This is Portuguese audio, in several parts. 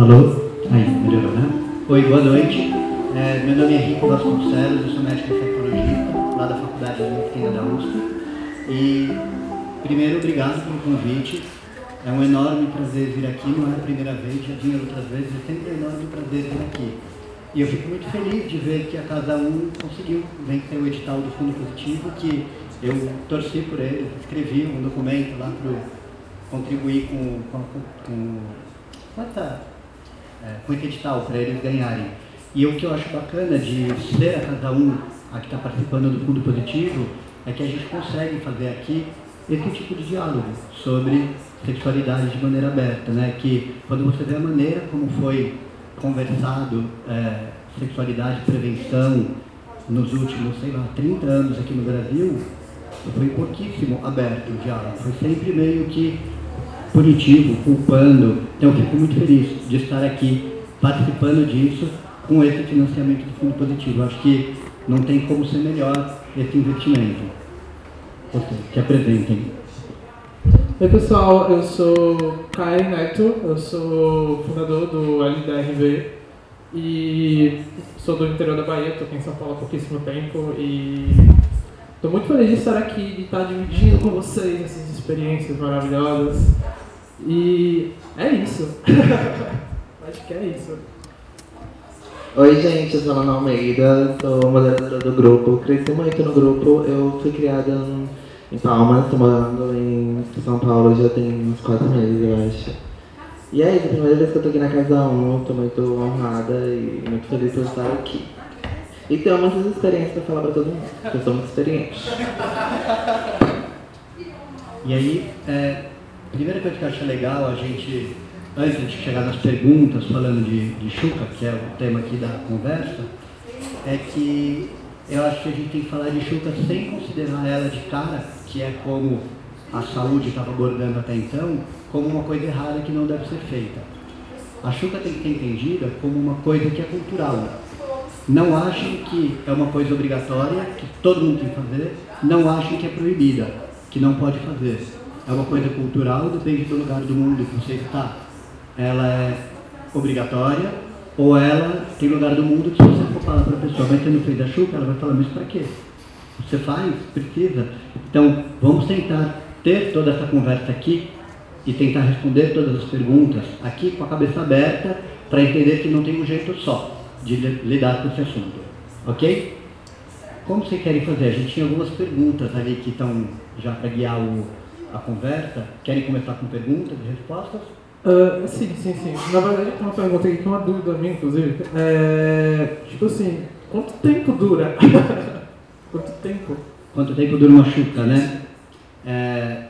Alô? Aí, melhorou, né? Oi, boa noite. É, meu nome é Henrique Vasconcelos, eu sou médico infectologista lá da Faculdade de Medicina da USP. E, primeiro, obrigado pelo convite. É um enorme prazer vir aqui, não é a primeira vez, já vim outras vezes, é sempre um enorme prazer vir aqui. E eu fico muito feliz de ver que a Casa 1 conseguiu vencer o edital do Fundo Positivo, que eu torci por ele, escrevi um documento lá para contribuir com, com, com, com, essa, é, com esse edital, para eles ganharem. E o que eu acho bacana de ser a Casa 1, a que está participando do Fundo Positivo, é que a gente consegue fazer aqui esse tipo de diálogo sobre sexualidade de maneira aberta, né? Que quando você vê a maneira como foi conversado é, sexualidade e prevenção nos últimos, sei lá, 30 anos aqui no Brasil, foi pouquíssimo aberto o diálogo. Foi sempre meio que punitivo, culpando. Então eu fico muito feliz de estar aqui participando disso com esse financiamento do Fundo Positivo. Acho que não tem como ser melhor esse investimento. Vocês se apresentem. Oi pessoal, eu sou Caio Neto, eu sou fundador do LDRV e sou do interior da Bahia, estou aqui em São Paulo há pouquíssimo tempo e estou muito feliz de estar aqui, de estar dividindo com vocês essas experiências maravilhosas e é isso. Acho que é isso. Oi gente, eu sou Ana Almeida, sou moderadora do grupo, cresci muito no grupo, eu fui criada em Palmas, estou morando em São Paulo já tem uns quatro meses, eu acho. E é isso, a primeira vez que eu tô aqui na Casa 1, estou muito honrada e muito feliz por estar aqui. E tenho muitas experiências para falar para todo mundo, porque eu sou muito experiente. E aí, é, primeira coisa que eu acho legal, a gente, antes de chegar nas perguntas, falando de, de Chuca, que é o tema aqui da conversa, é que eu acho que a gente tem que falar de Chuca sem considerar ela de cara, que é como a saúde estava abordando até então, como uma coisa errada que não deve ser feita. A Chuca tem que ser entendida como uma coisa que é cultural. Não achem que é uma coisa obrigatória, que todo mundo tem que fazer, não achem que é proibida, que não pode fazer. É uma coisa cultural, depende do lugar do mundo que você está. Ela é obrigatória, ou ela tem lugar do mundo que se você for falar para a pessoa, vai ter no fez a chuca, ela vai falar, mas para quê? Você faz? Precisa? Então, vamos tentar ter toda essa conversa aqui e tentar responder todas as perguntas aqui com a cabeça aberta para entender que não tem um jeito só de lidar com esse assunto. Ok? Como vocês querem fazer? A gente tinha algumas perguntas ali que estão já para guiar o, a conversa. Querem começar com perguntas e respostas? Uh, sim, sim, sim. Na verdade, tem uma pergunta aqui que é uma dúvida minha, inclusive. É, tipo assim, quanto tempo dura? quanto tempo? Quanto tempo dura uma chuca, né? É,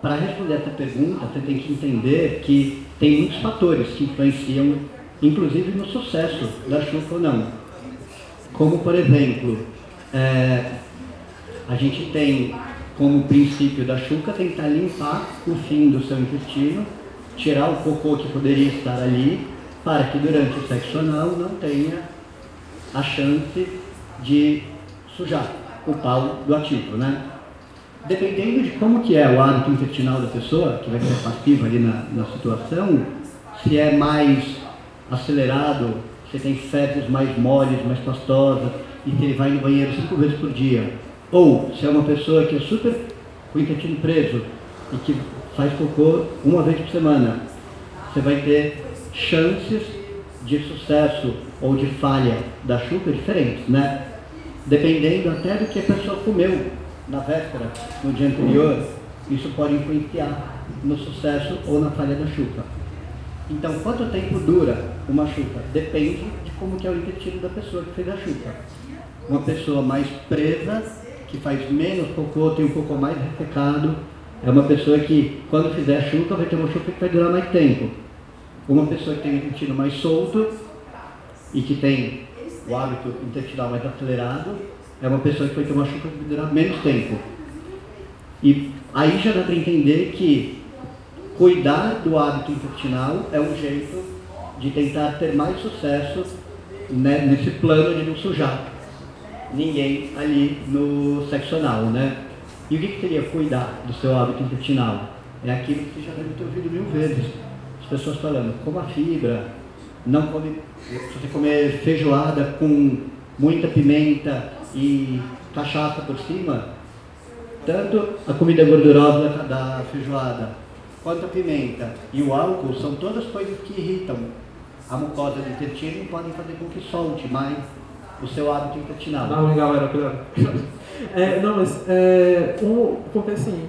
Para responder essa pergunta, você tem que entender que tem muitos fatores que influenciam, inclusive no sucesso da chuca ou não. Como, por exemplo, é, a gente tem como princípio da chuca tentar limpar o fim do seu intestino tirar o cocô que poderia estar ali, para que durante o sexo anal não tenha a chance de sujar o pau do ativo, né? Dependendo de como que é o hábito intestinal da pessoa, que vai ser passivo ali na, na situação, se é mais acelerado, se tem fezes mais moles, mais pastosas, e se ele vai no banheiro cinco vezes por dia, ou se é uma pessoa que é super com o intestino preso e que faz cocô uma vez por semana. Você vai ter chances de sucesso ou de falha da chuca diferentes, né? Dependendo até do que a pessoa comeu na véspera, no dia anterior, isso pode influenciar no sucesso ou na falha da chuca. Então, quanto tempo dura uma chuca? Depende de como que é o intestino da pessoa que fez a chuca. Uma pessoa mais presa, que faz menos cocô, tem um cocô mais ressecado, é uma pessoa que, quando fizer chuca, vai ter uma chuca que vai durar mais tempo. Uma pessoa que tem o intestino mais solto e que tem o hábito intestinal mais acelerado, é uma pessoa que vai ter uma chuca que vai durar menos tempo. E aí já dá para entender que cuidar do hábito intestinal é um jeito de tentar ter mais sucesso né, nesse plano de não sujar ninguém ali no sexo anal, né? E o que, que seria cuidar do seu hábito intestinal? É aquilo que você já deve ter ouvido mil vezes. as pessoas falando, coma fibra, não come, se você comer feijoada com muita pimenta e cachaça por cima, tanto a comida gordurosa da feijoada quanto a pimenta e o álcool são todas coisas que irritam a mucosa do intestino e podem fazer com que solte mais o seu hábito intestinal. Não, galera, cuidado. é, não, mas é, um, porque assim,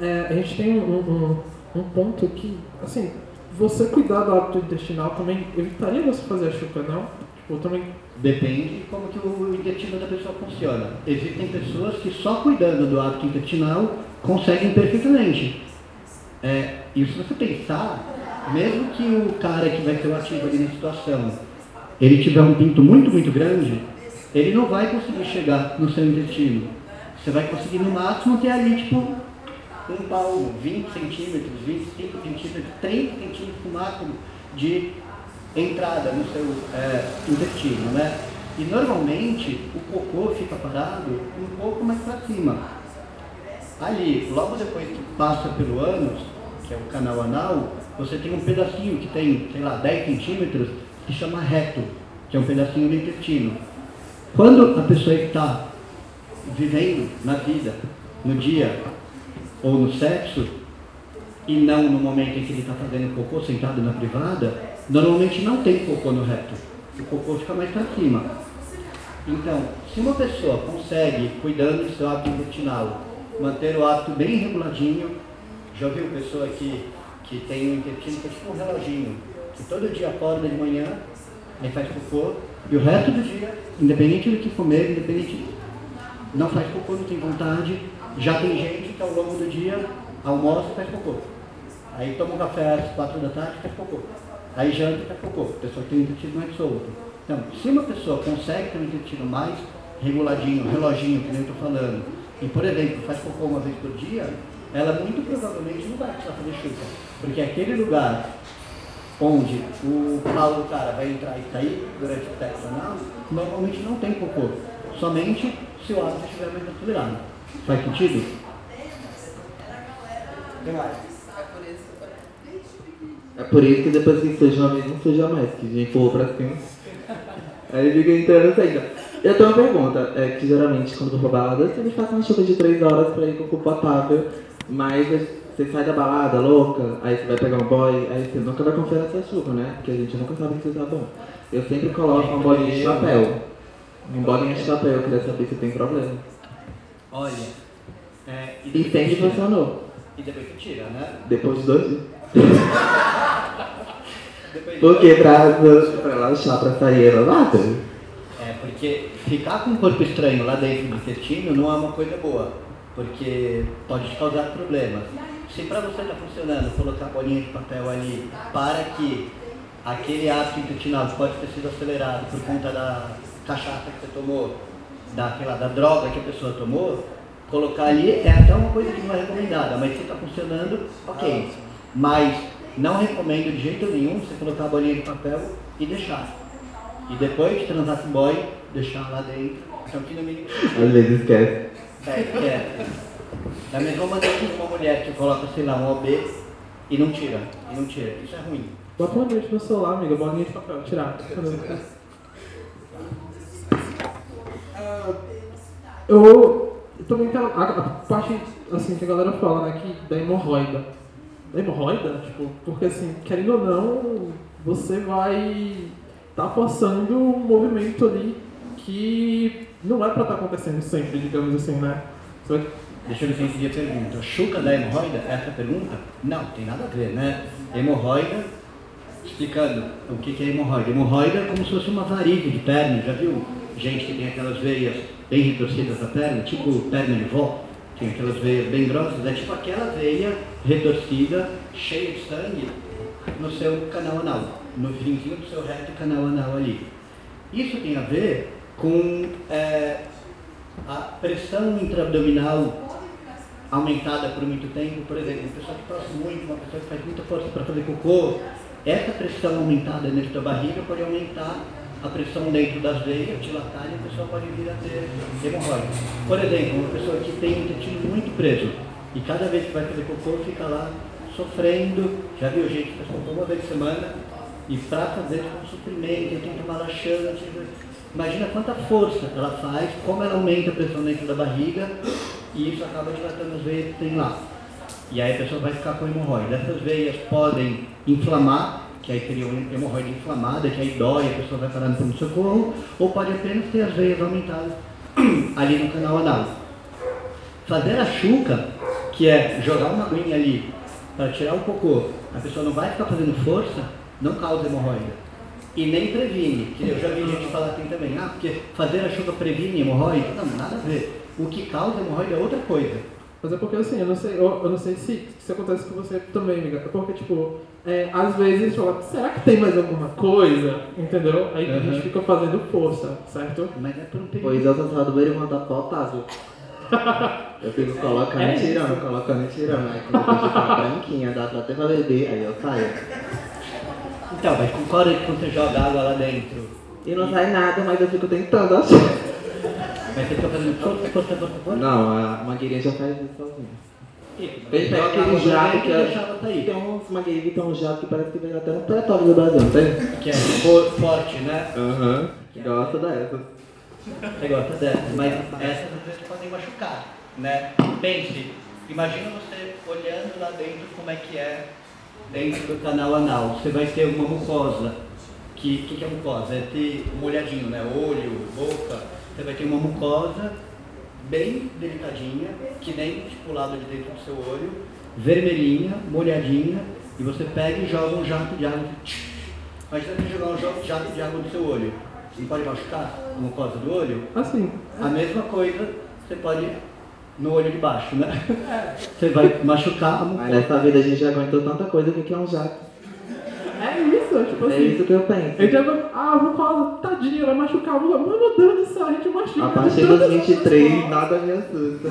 é, a gente tem um, um, um ponto que, assim, você cuidar do hábito intestinal também evitaria você fazer a chuca, não? Tipo, também... Depende de como que o intestino da pessoa funciona. Existem pessoas que só cuidando do hábito intestinal conseguem perfeitamente. É, e se você pensar, mesmo que o cara que vai ser o ativo ali na situação, ele tiver um pinto muito, muito grande, ele não vai conseguir chegar no seu intestino. Você vai conseguir no máximo ter ali, tipo, um palmo, 20 centímetros, 25 centímetros, 30 centímetros no máximo de entrada no seu é, intestino, né? E normalmente o cocô fica parado um pouco mais para cima. Ali, logo depois que passa pelo ânus, que é o canal anal, você tem um pedacinho que tem, sei lá, 10 centímetros, que chama reto, que é um pedacinho do intestino. Quando a pessoa está vivendo na vida, no dia, ou no sexo, e não no momento em que ele está fazendo cocô sentado na privada, normalmente não tem cocô no reto. O cocô fica mais para cima. Então, se uma pessoa consegue, cuidando do seu hábito intestinal, manter o hábito bem reguladinho, já viu pessoa que, que tem um intestino que é tipo um reloginho, que todo dia acorda de manhã, aí faz cocô, e o resto do dia, independente do que comer, independente, não faz cocô, não tem vontade, já tem gente que ao longo do dia almoça e faz cocô. Aí toma um café às quatro da tarde e faz cocô. Aí janta e faz cocô. A pessoa tem um intestino mais solto. Então, se uma pessoa consegue ter um intestino mais reguladinho, reloginho, que nem eu estou falando, e, por exemplo, faz cocô uma vez por dia, ela muito provavelmente não vai precisar fazer chuva. Porque aquele lugar onde o pau do cara vai entrar e sair durante o sexo anal, normalmente não tem cocô. Somente se o hábito estiver mais acelerado. Faz sentido? É por isso que depois que suja uma vez não suja mais, que a gente empurrou pra cima. Aí fica entrando ainda. Eu tenho uma pergunta, é que geralmente quando eu vou pra balada, uma chuva de 3 horas pra ir com o potável, mas você sai da balada louca, aí você vai pegar um boy, aí você nunca vai confiar nessa chuva, né? Porque a gente nunca sabe você tá bom. Eu sempre coloco uma bolinha de chapéu. Um bolinha de chapéu, eu queria saber se tem problema. Olha, é, E sempre tira. funcionou. E depois que tira, né? Depois de dois dias. Porque pra, pra lanchar, pra sair elevado. É, porque ficar com um corpo estranho lá dentro do intestino não é uma coisa boa, porque pode te causar problemas. Se para você está funcionando colocar bolinha de papel ali para que aquele hábito intestinal que pode ter sido acelerado por conta da cachaça que você tomou, daquela, da droga que a pessoa tomou, colocar ali é até uma coisa que não é recomendada, mas se está funcionando, ok. Mas não recomendo de jeito nenhum você colocar a bolinha de papel e deixar. E depois de transar com o boy, deixar lá dentro. Então que no mínimo Às vezes esquece. é, é. Da mesma maneira que uma mulher que coloca, sei lá, um OB e não tira. E não tira. Isso é ruim. Bota uma noite no celular, amiga, bolinha de papel, tirar. Eu também quero. A, a parte assim que a galera fala, né, que da hemorroida. Da hemorroida, tipo, porque assim, querendo ou não, você vai tá forçando um movimento ali que não é pra estar acontecendo sempre, digamos assim, né? Você vai Deixa eu entendi a pergunta. A chuca da hemorroida? Essa pergunta? Não, tem nada a ver, né? Hemorroida, explicando o que é hemorroida. Hemorroida é como se fosse uma varizes de perna, já viu? Gente que tem aquelas veias bem retorcidas da perna, tipo perna de vó, tem aquelas veias bem grossas, é tipo aquela veia retorcida, cheia de sangue, no seu canal anal, no finzinho do seu reto canal anal ali. Isso tem a ver com é, a pressão intraabdominal aumentada por muito tempo, por exemplo, uma pessoa que tosse muito, uma pessoa que faz muita força para fazer cocô, essa pressão aumentada dentro da barriga pode aumentar a pressão dentro das veias, dilatar e a pessoa pode vir a ter hemorroida. Por exemplo, uma pessoa que tem o intestino muito preso e cada vez que vai fazer cocô fica lá sofrendo. Já viu gente que está uma vez por semana e para fazer um suprimento, tem que tomar laxante. Imagina quanta força ela faz, como ela aumenta a pressão dentro da barriga e isso acaba dilatando as veias que tem lá. E aí a pessoa vai ficar com hemorroida. Essas veias podem inflamar, que aí teria uma hemorroide inflamada, que aí dói, a pessoa vai parar no pronto-socorro, ou pode apenas ter as veias aumentadas ali no canal anal. Fazer a chuca, que é jogar uma aguinha ali para tirar o cocô, a pessoa não vai ficar fazendo força, não causa hemorroida. E nem previne. Eu já vi gente falar assim também, ah, porque fazer a chuca previne hemorroida? Não, nada a ver. O que causa hemorroida é outra coisa. Mas é porque assim, eu não sei, eu, eu não sei se isso acontece com você também, amiga. É porque, tipo, é, às vezes fala, será que tem mais alguma coisa? Entendeu? Aí uhum. a gente fica fazendo força, certo? Mas é por um período. Pois eu só sabe do irmão da viu? Eu fico colocando é e tirando, colocando e tirando. Aí quando eu ficar branquinha, dá pra até pra beber, aí eu saio. Então, mas concorda que quando você joga água lá dentro? E não sai nada, mas eu fico tentando achar. Mas você fica fazendo força, força, força, força? Não, a Mangueirinha já faz isso sozinha. Ele pega aquele jato que é, tem uns mangueirinhos que tem um jato que parece que vem até no pretório do Brasil, não tem? Que é forte, né? Aham, uhum. gosta dessas. Você gosta dessas, mas essas às vezes podem machucar, né? Pense, imagina você olhando lá dentro como é que é dentro do canal anal. Você vai ter uma mucosa. O que, que, que é mucosa? É ter um molhadinho, né? Olho, boca você vai ter uma mucosa bem delicadinha, que nem tipo lado de dentro do seu olho, vermelhinha, molhadinha, e você pega e joga um jato de água. Imagina você jogar um jato de água no seu olho. Não pode machucar a mucosa do olho? Assim. A mesma coisa você pode no olho de baixo, né? Você vai machucar a mucosa. Mas nessa vida a gente já aguentou tanta coisa, que é um jato? É isso, tipo é assim. É isso que eu penso. Eu já vou, ah, vou falar, tadinho, vai machucar. Mas meu Deus do céu, a gente machuca. A partir dos 23, nada me assusta.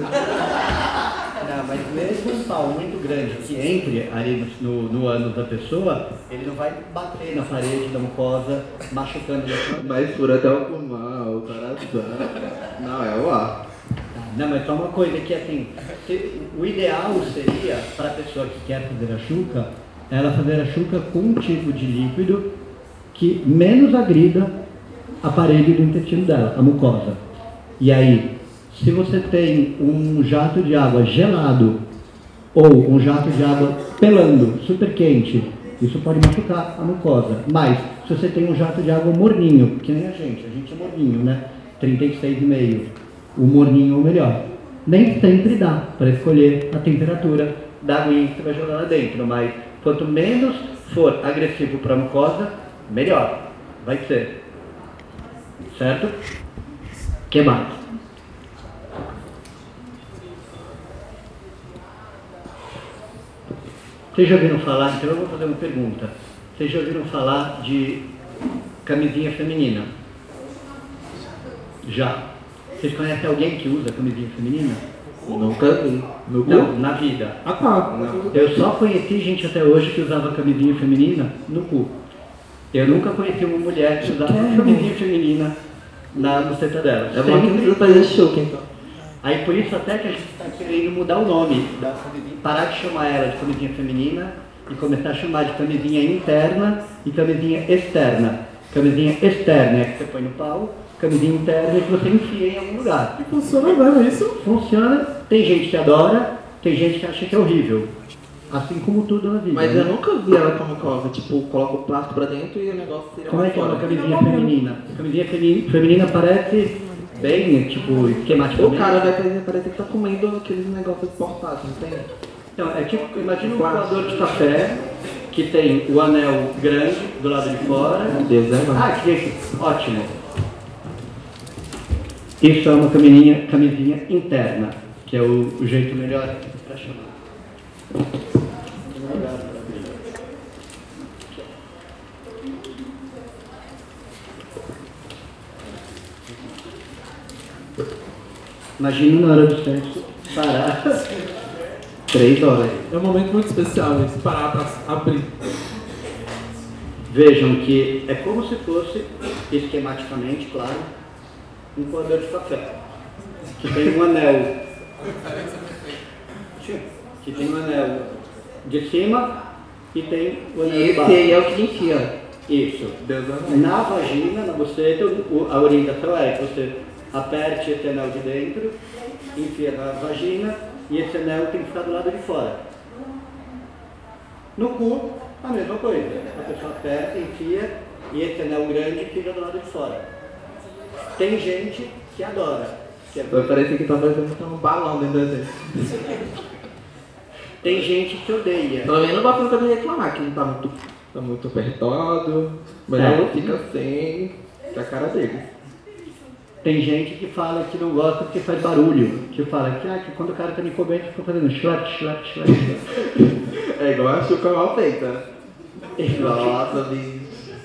Não, mas mesmo um pau muito grande que entre ali no, no ânus da pessoa, ele não vai bater na parede da mucosa, machucando. Mas fura até o pulmão, o coração. Não, é o ar. Não, mas só uma coisa que assim, o ideal seria para a pessoa que quer fazer a chuca, ela fazer a chuca com um tipo de líquido que menos agrida a parede do intestino dela, a mucosa. E aí, se você tem um jato de água gelado ou um jato de água pelando, super quente, isso pode machucar a mucosa. Mas, se você tem um jato de água morninho, que nem a gente, a gente é morninho, né? 36,5. O morninho é o melhor. Nem sempre dá para escolher a temperatura da aguinha que você vai jogar lá dentro, mas Quanto menos for agressivo para a mucosa, melhor vai ser. Certo? que mais? Vocês já ouviram falar, então eu vou fazer uma pergunta. Vocês já ouviram falar de camisinha feminina? Já. Vocês conhecem alguém que usa camisinha feminina? Nunca vi. No Não, na vida. Ah tá. Não. Eu só conheci gente até hoje que usava camisinha feminina no cu. Eu nunca conheci uma mulher que usava camisinha feminina na buceta dela. É bom que precisa fazer choque então. Aí por isso até que a gente está querendo mudar o nome da camisinha, parar de chamar ela de camisinha feminina e começar a chamar de camisinha interna e camisinha externa. Camisinha externa é que você põe no pau camisinha interna que você enfia em algum lugar. E funciona mesmo isso? Funciona. Tem gente que adora, tem gente que acha que é horrível. Assim como tudo na vida. Mas né? eu nunca vi ela como coloca, tipo, coloca o plástico pra dentro e o negócio tira Como é que é uma camisinha feminina? A camisinha feminina parece bem, tipo, esquematicamente. O cara vai parecer que tá comendo aqueles negócios portáteis, não tem? Então, é tipo, imagina um coador de café que tem o anel grande do lado de fora. Meu Deus, é, mano. Ah, que ótimo. Isso é uma camisinha, camisinha interna, que é o, o jeito melhor para chamar. Imagina na hora do sexo parar. Três horas. É um momento muito especial esse parar para abrir. Vejam que é como se fosse, esquematicamente, claro, um coador de café, que tem um anel. Que tem um anel de cima e tem o anel E de baixo. aí é o que enfia. Isso. Na vagina, na buceta, a orientação é que você aperte esse anel de dentro, enfia na vagina e esse anel tem que ficar do lado de fora. No cu, a mesma coisa. A pessoa aperta, enfia e esse anel grande fica do lado de fora. Tem gente que adora. que é- Vai parecer que tá parecendo que tá um balão dentro da gente. Tem gente que odeia. Pelo menos não vai me reclamar que não tá muito, tá muito apertado. Mas É. não fica sem a cara dele. Tem gente que fala que não gosta porque faz barulho. Que fala que, ah, que quando o cara tá me comendo, fica fazendo schlap, schlap. schlap. É igual a chuca mal feita. Nossa, bicho.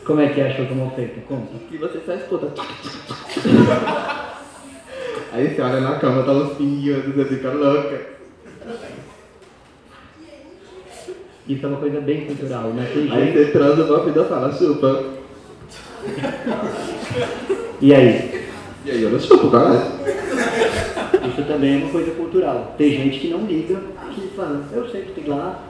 Como é que é a chuca mal feita? Conta. Que você só escuta. Aí você olha na cama, tá uns pinguinhos, você fica louca. Isso é uma coisa bem cultural, né? Tem Aí gente... você transa, o vida fala, chupa. E aí? E aí eu não chupo, caralho. Isso também é uma coisa cultural. Tem gente que não liga, que fala, eu sei que tem lá,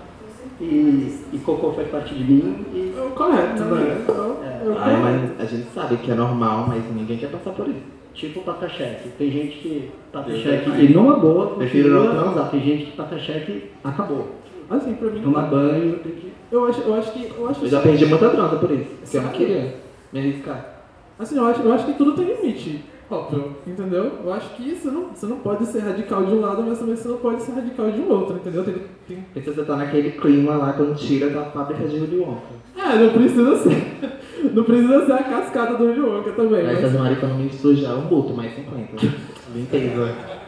e, e cocô faz parte de mim, e É o correto, né? É é correto. mas a gente sabe que é normal, mas ninguém quer passar por isso. tipo passa cheque. Tem gente que Eu cheque também. e numa boa, Prefiro continua, não transar. Tem gente que passa cheque acabou. Assim, pra mim, Tomar banho, tem que... eu acho, eu acho que. Eu acho Eu já perdi muita transa por isso. Porque eu não queria me arriscar. Assim, eu acho, eu acho que tudo tem limite, óbvio, entendeu? Eu acho que você não, você não pode ser radical de um lado, mas também você não pode ser radical de um outro, entendeu? Tem, tem... E se você tá naquele clima lá, quando tira da fábrica de Willy Wonka. É, não precisa ser. Não precisa ser a cascada do Willy Wonka também. Aí Mas... fazer uma economia de sujar um buto, mais 50. Limpeza.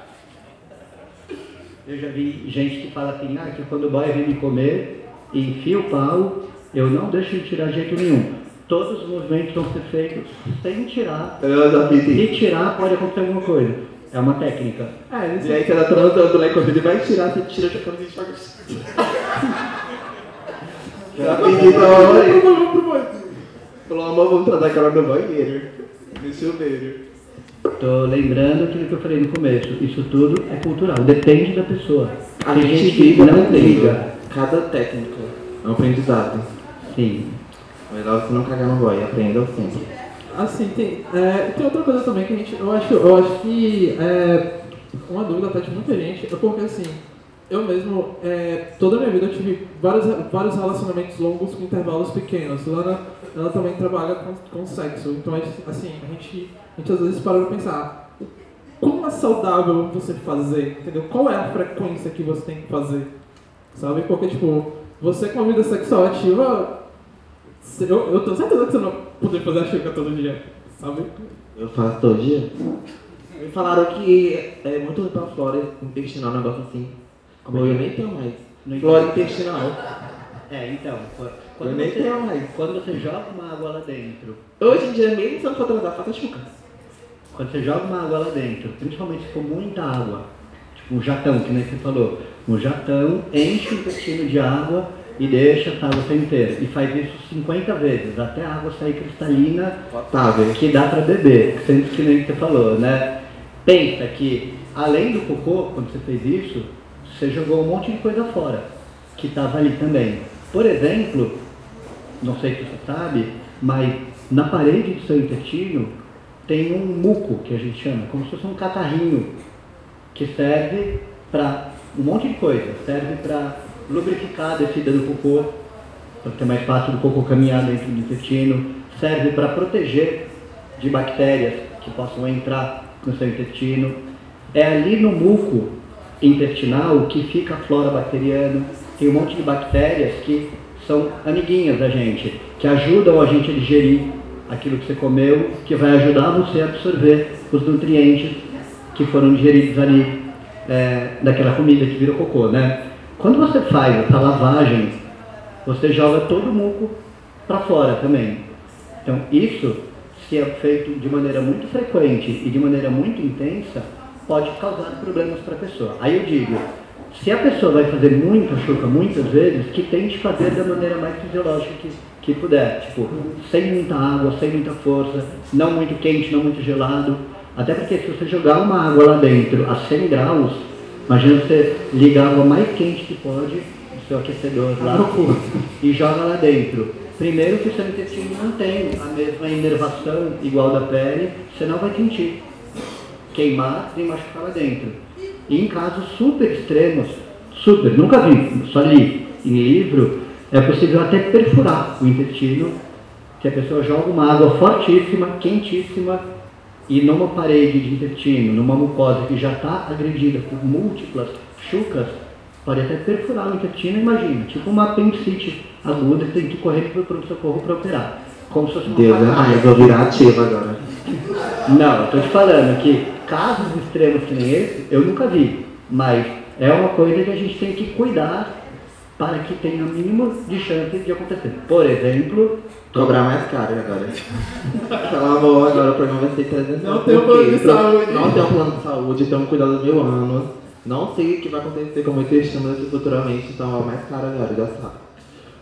Eu já vi gente que fala assim, ah, que quando o boy vem me comer e enfia o pau, eu não deixo ele tirar de jeito nenhum. Todos os movimentos vão ser feitos sem tirar. Eu já fiz Se isso. tirar, pode acontecer alguma coisa. É uma técnica. É, E aí tá transando lá e quando ele vai tirar, você tira a camisa e joga. Já pedi pra mamãe. Vamos pro banho. Falou, amor, vamos trazer aquela no banheiro. No chuveiro. Tô lembrando aquilo que eu falei no começo. Isso tudo é cultural, depende da pessoa. A Tem gente gente não liga. Cada técnica é um aprendizado. Sim. Melhor você não cagar no boy, aprenda sempre. Assim, tem, é, tem outra coisa também que a gente. Eu acho, eu acho que é, uma dúvida até de muita gente é porque assim, eu mesmo, é, toda a minha vida eu tive vários, vários relacionamentos longos com intervalos pequenos. Lana, ela também trabalha com, com sexo. Então, assim, a gente, a gente às vezes para pra pensar. Como é saudável você fazer, entendeu? Qual é a frequência que você tem que fazer? Sabe? Porque, tipo, você com a vida sexual ativa, eu, eu tenho certeza que você não vai poder fazer a chuca todo dia, sabe? Eu faço todo dia. Me falaram que é muito ruim pra flora intestinal, um negócio assim. Como eu nem tenho mais. Não Flora entendi. intestinal. É, então, qu- Eu quando nem você, tenho mais. quando você joga uma água lá dentro, Hoje em dia, mesmo se eu não for transar, faça chuca. quando você joga uma água lá dentro, principalmente se for muita água, tipo um jatão, que nem você falou, um jatão enche o intestino de água e deixa essa água sair inteira. E faz isso 50 vezes, até a água sair cristalina Potável. que dá para beber, sendo que nem você falou, né? Pensa que, além do cocô, quando você fez isso, você jogou um monte de coisa fora, que estava ali também. Por exemplo, não sei se você sabe, mas na parede do seu intestino tem um muco, que a gente chama, como se fosse um catarrinho, que serve para um monte de coisa. Serve para lubrificar a descida do cocô, para ter mais fácil do cocô caminhar dentro do intestino. Serve para proteger de bactérias que possam entrar no seu intestino. É ali no muco intestinal que fica a flora bacteriana. Tem um monte de bactérias que são amiguinhas da gente, que ajudam a gente a digerir aquilo que você comeu, que vai ajudar você a absorver os nutrientes que foram digeridos ali é, daquela comida que virou cocô, né? Quando você faz essa lavagem, você joga todo o muco para fora também. Então isso, se é feito de maneira muito frequente e de maneira muito intensa, pode causar problemas para a pessoa. Aí eu digo, se a pessoa vai fazer muita chuca muitas vezes, que tente fazer da maneira mais fisiológica que, que puder. Tipo, sem muita água, sem muita força, não muito quente, não muito gelado. Até porque se você jogar uma água lá dentro a 100 graus, Imagina você ligar a água mais quente que pode, o seu aquecedor lá, e joga lá dentro. Primeiro que o seu intestino não tem a mesma inervação igual da pele, você não vai sentir queimar nem machucar lá dentro. E em casos super extremos, super, nunca vi, só li em livro, é possível até perfurar o intestino, que a pessoa joga uma água fortíssima, quentíssima, e numa parede de intestino, numa mucosa que já está agredida por múltiplas chucas, pode até perfurar o intestino, imagina, tipo uma apendicite aguda que tem que correr para o pronto-socorro para operar. Como se fosse uma Deus é mais, vou virar ativa agora. Não, estou te falando que casos extremos que nem esse, eu nunca vi. Mas é uma coisa que a gente tem que cuidar para que tenha o mínimo de chance de acontecer. Por exemplo, Cobrar mais caro agora. Pelo amor, agora o programa vai ser 300 Não tem um plano de saúde. Não tem um plano de saúde, tem um cuidado mil anos. Não sei o que vai acontecer com o meu intestino futuramente, então é mais caro agora, já sabe.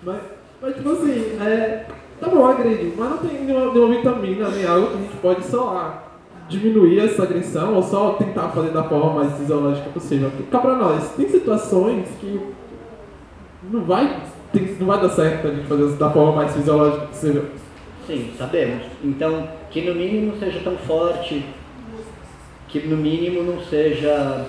Mas, mas tipo assim, é, tá bom, agride, mas não tem nenhuma, nenhuma vitamina, nem algo que a gente pode só diminuir essa agressão ou só tentar fazer da forma mais fisiológica possível. Cá pra nós, tem situações que não vai, tem- não vai dar certo a gente fazer da forma mais fisiológica possível. sim, sabemos. Então, que no mínimo seja tão forte, que no mínimo não seja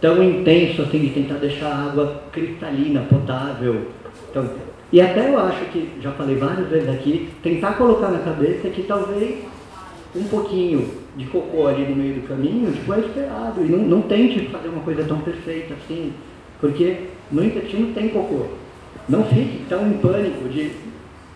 tão intenso assim de tentar deixar a água cristalina, potável. Então, e até eu acho que, já falei várias vezes aqui, tentar colocar na cabeça que talvez um pouquinho de cocô ali no meio do caminho, tipo, é esperado. E não, não tente fazer uma coisa tão perfeita assim, porque no intestino tem cocô. Não fique tão em pânico de.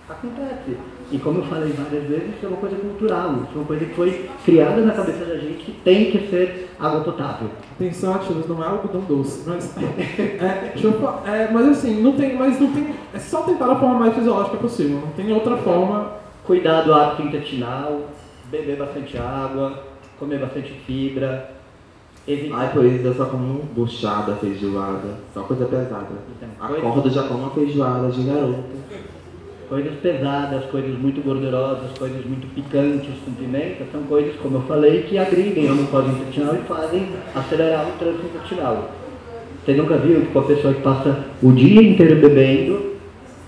Acontece. E como eu falei várias vezes, isso é uma coisa cultural, isso é uma coisa que foi criada na cabeça da gente que tem que ser água potável. Atenção, ativos, não é algodão doce. Mas, é, eu é, mas assim, não tem, mas não tem. É só tentar da forma mais fisiológica possível. Não tem outra forma. Cuidar do hábito intestinal, beber bastante água, comer bastante fibra, evitar. Ai, por isso eu só como buchada, feijoada, só coisa pesada. Então, Acordo já como uma feijoada de garoto. Coisas pesadas, coisas muito gordurosas, coisas muito picantes com pimenta, são coisas, como eu falei, que agridem a mucosa intestinal e fazem acelerar o trânsito intestinal. Você nunca viu tipo, a pessoa que passa o dia inteiro bebendo,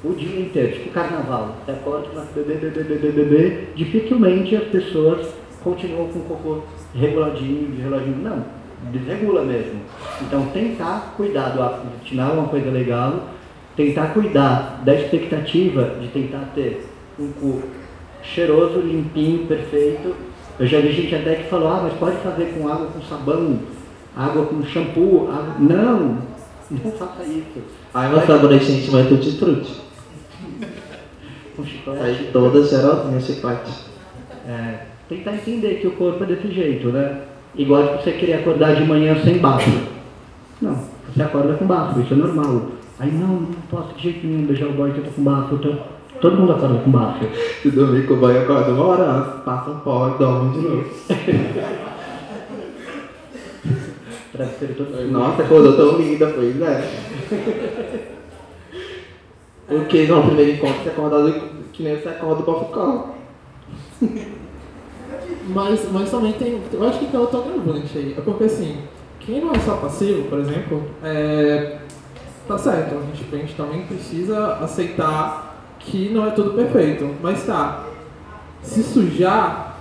o dia inteiro, tipo carnaval, você acorda, começa a beber, beber, beber, beber, dificilmente as pessoas continuam com o cocô reguladinho, desreguladinho. Não, desregula mesmo. Então tentar cuidar do hábito intestinal é uma coisa legal, tentar cuidar da expectativa de tentar ter um cu cheiroso, limpinho, perfeito. Eu já vi gente até que falou, ah, mas pode fazer com água com sabão, água com shampoo. Água... Não, não faça isso. Ai, meu sabonete íntimo é tutti frutti. Com chiclete. Sai toda cheirosinha, chiclete. É, tentar entender que o corpo é desse jeito, né? Igual de você querer acordar de manhã sem bafo. Não, você acorda com bafo, isso é normal. Aí não, não posso de jeito nenhum beijar o boy que eu tô com bafo. tô- Todo mundo acorda com bafo. Se dormir com o banho, acorda uma hora passa um pó e dorme de novo. Nossa, acordou tão linda, pois é. Porque no primeiro encontro você acordado que nem você acorda pra ficar. Mas, mas também tem. Eu acho que tem outro agravante aí. É porque assim, quem não é só passivo, por exemplo, é, tá certo, a gente, a gente também precisa aceitar que não é tudo perfeito. Mas tá, se sujar,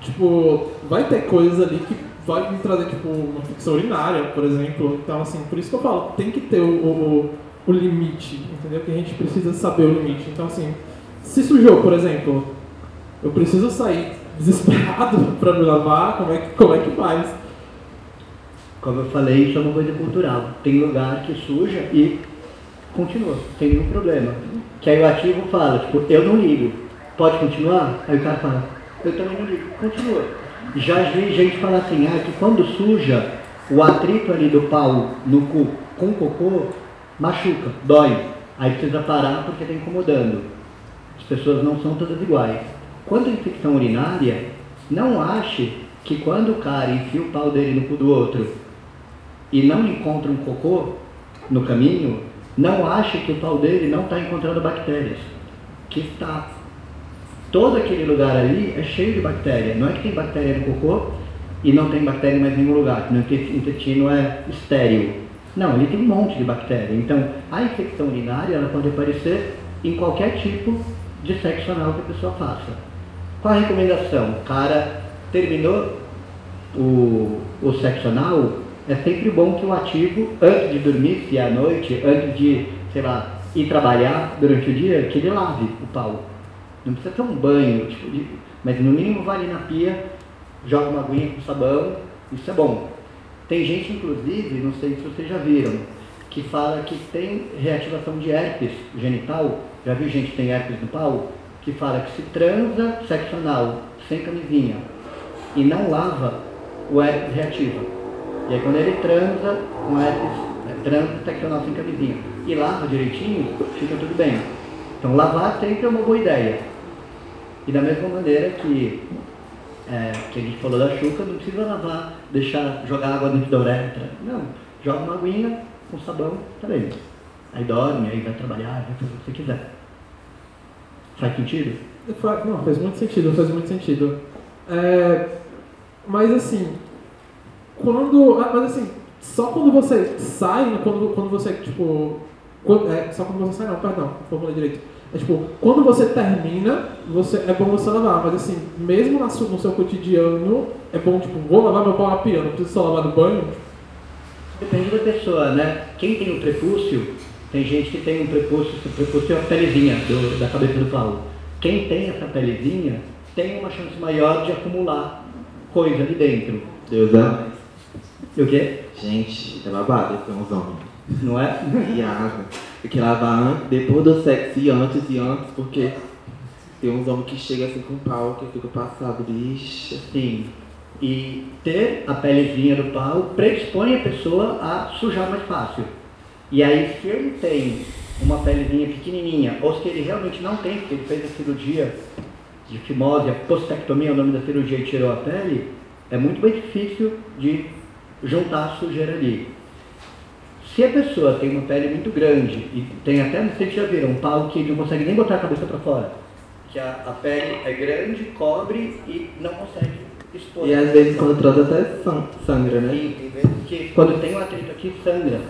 tipo, vai ter coisas ali que vai me trazer, tipo, uma infecção urinária, por exemplo. Então, assim, por isso que eu falo, tem que ter o, o, o limite, entendeu? Que a gente precisa saber o limite. Então, assim, se sujou, por exemplo, eu preciso sair desesperado pra me lavar, como é que, como é que faz? Como eu falei, isso é uma coisa cultural. Tem lugar que suja e continua, sem nenhum problema. Que aí o ativo fala, tipo, eu não ligo, pode continuar? Aí o cara fala, eu também não ligo, continua. Já vi gente falar assim, ah, que quando suja, o atrito ali do pau no cu com cocô machuca, dói. Aí precisa parar porque está incomodando. As pessoas não são todas iguais. Quanto à infecção urinária, não ache que quando o cara enfia o pau dele no cu do outro e não encontra um cocô no caminho, não ache que o pau dele não está encontrando bactérias. Que está. Todo aquele lugar ali é cheio de bactéria. Não é que tem bactéria no cocô, e não tem bactéria em mais nenhum lugar, o intestino é estéril. Não, ele tem um monte de bactéria. Então, a infecção urinária ela pode aparecer em qualquer tipo de sexo anal que a pessoa faça. Qual a recomendação? O cara terminou o, o sexo anal, é sempre bom que o ativo, antes de dormir, se é à noite, antes de, sei lá, ir trabalhar durante o dia, que ele lave o pau. Não precisa ter um banho, tipo, de, mas no mínimo vai ali na pia, joga uma aguinha com sabão, isso é bom. Tem gente, inclusive, não sei se vocês já viram, que fala que tem reativação de herpes genital. Já viu gente que tem herpes no pau? Que fala que se transa sexo anal sem camisinha e não lava, o herpes reativa. E aí quando ele transa com herpes, é, transa sexo anal sem camisinha e lava direitinho, fica tudo bem. Então lavar sempre é uma boa ideia. E da mesma maneira que, é, que a gente falou da chuca, não precisa lavar, deixar, jogar água dentro da uretra. Não, joga uma aguinha com sabão, tá bem. Aí dorme, aí vai trabalhar, vai fazer o que você quiser. Faz sentido? Não, faz muito sentido, faz muito sentido. É, mas assim, quando. Ah, mas assim, só quando você sai, quando, quando você, tipo. Quando, é, só quando você sai, não, perdão, formula direito é tipo, quando você termina, você, é bom você lavar, mas assim, mesmo na, no seu cotidiano, é bom, tipo, vou lavar meu pau na pia, não preciso só lavar no banho? Depende da pessoa, né? Quem tem um prepúcio, tem gente que tem um prepúcio, o prepúcio é a pelezinha do, da cabeça do pau. Quem tem essa pelezinha tem uma chance maior de acumular coisa ali dentro. Deus é. E o quê? Gente, é babado ter uns homens. Não é? Viado. Tem que lavar antes, depois do sexo e antes e antes, porque tem uns homens que chegam assim com pau que fica passado, bicho. Sim. E ter a pelezinha do pau predispõe a pessoa a sujar mais fácil. E aí, se ele tem uma pelezinha pequenininha, ou se ele realmente não tem, porque ele fez a cirurgia de fimose, a postectomia é o nome da cirurgia e tirou a pele, é muito mais difícil de juntar a sujeira ali. Se a pessoa tem uma pele muito grande e tem até, não sei se já viram, um pau que não consegue nem botar a cabeça para fora, que a, a, pele é grande, cobre e não consegue expor. E às vezes quando trata até sangra, né? Sim, tem vezes que quando tem um atrito aqui sangra.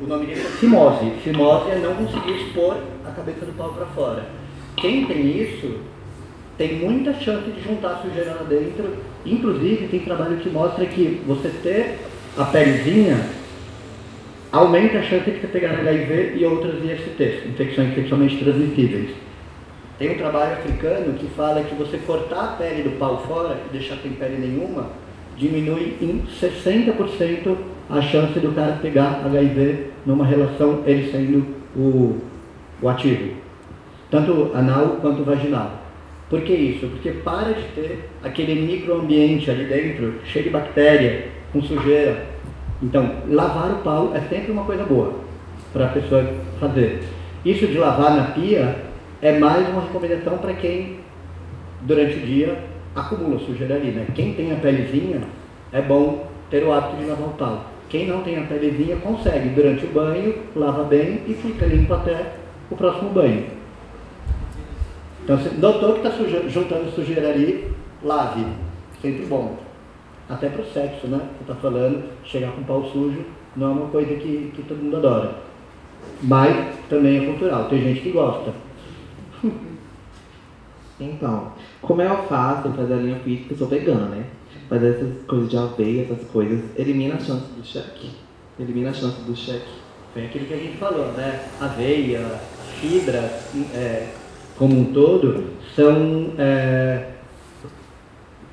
O nome disso é fimose. Fimose é não conseguir expor a cabeça do pau para fora. Quem tem isso tem muita chance de juntar sujeira lá dentro. Inclusive tem trabalho que mostra que você ter a pelezinha aumenta a chance de você pegar HIV e outras ISTs, infecções sexualmente transmissíveis. Tem um trabalho africano que fala que você cortar a pele do pau fora e deixar sem pele nenhuma, diminui em 60% a chance do cara pegar HIV numa relação, ele sendo o, o ativo. Tanto anal quanto vaginal. Por que isso? Porque para de ter aquele microambiente ali dentro, cheio de bactéria, com sujeira, então, lavar o pau é sempre uma coisa boa para a pessoa fazer. Isso de lavar na pia é mais uma recomendação para quem, durante o dia, acumula sujeira ali. Né? Quem tem a pelezinha, é bom ter o hábito de lavar o pau. Quem não tem a pelezinha, consegue, durante o banho, lava bem e fica limpo até o próximo banho. Então, se notou que está juntando sujeira ali, lave. Sempre bom até para o sexo, né? Você está falando, chegar com o pau sujo não é uma coisa que, que todo mundo adora. Mas também é cultural, tem gente que gosta. Então, como é fácil fazer a linha física, eu sou vegana, né? Fazer essas coisas de aveia, essas coisas, elimina a chance do cheque. Elimina a chance do cheque. Foi aquilo que a gente falou, né? Aveia, fibra, é, como um todo, são é,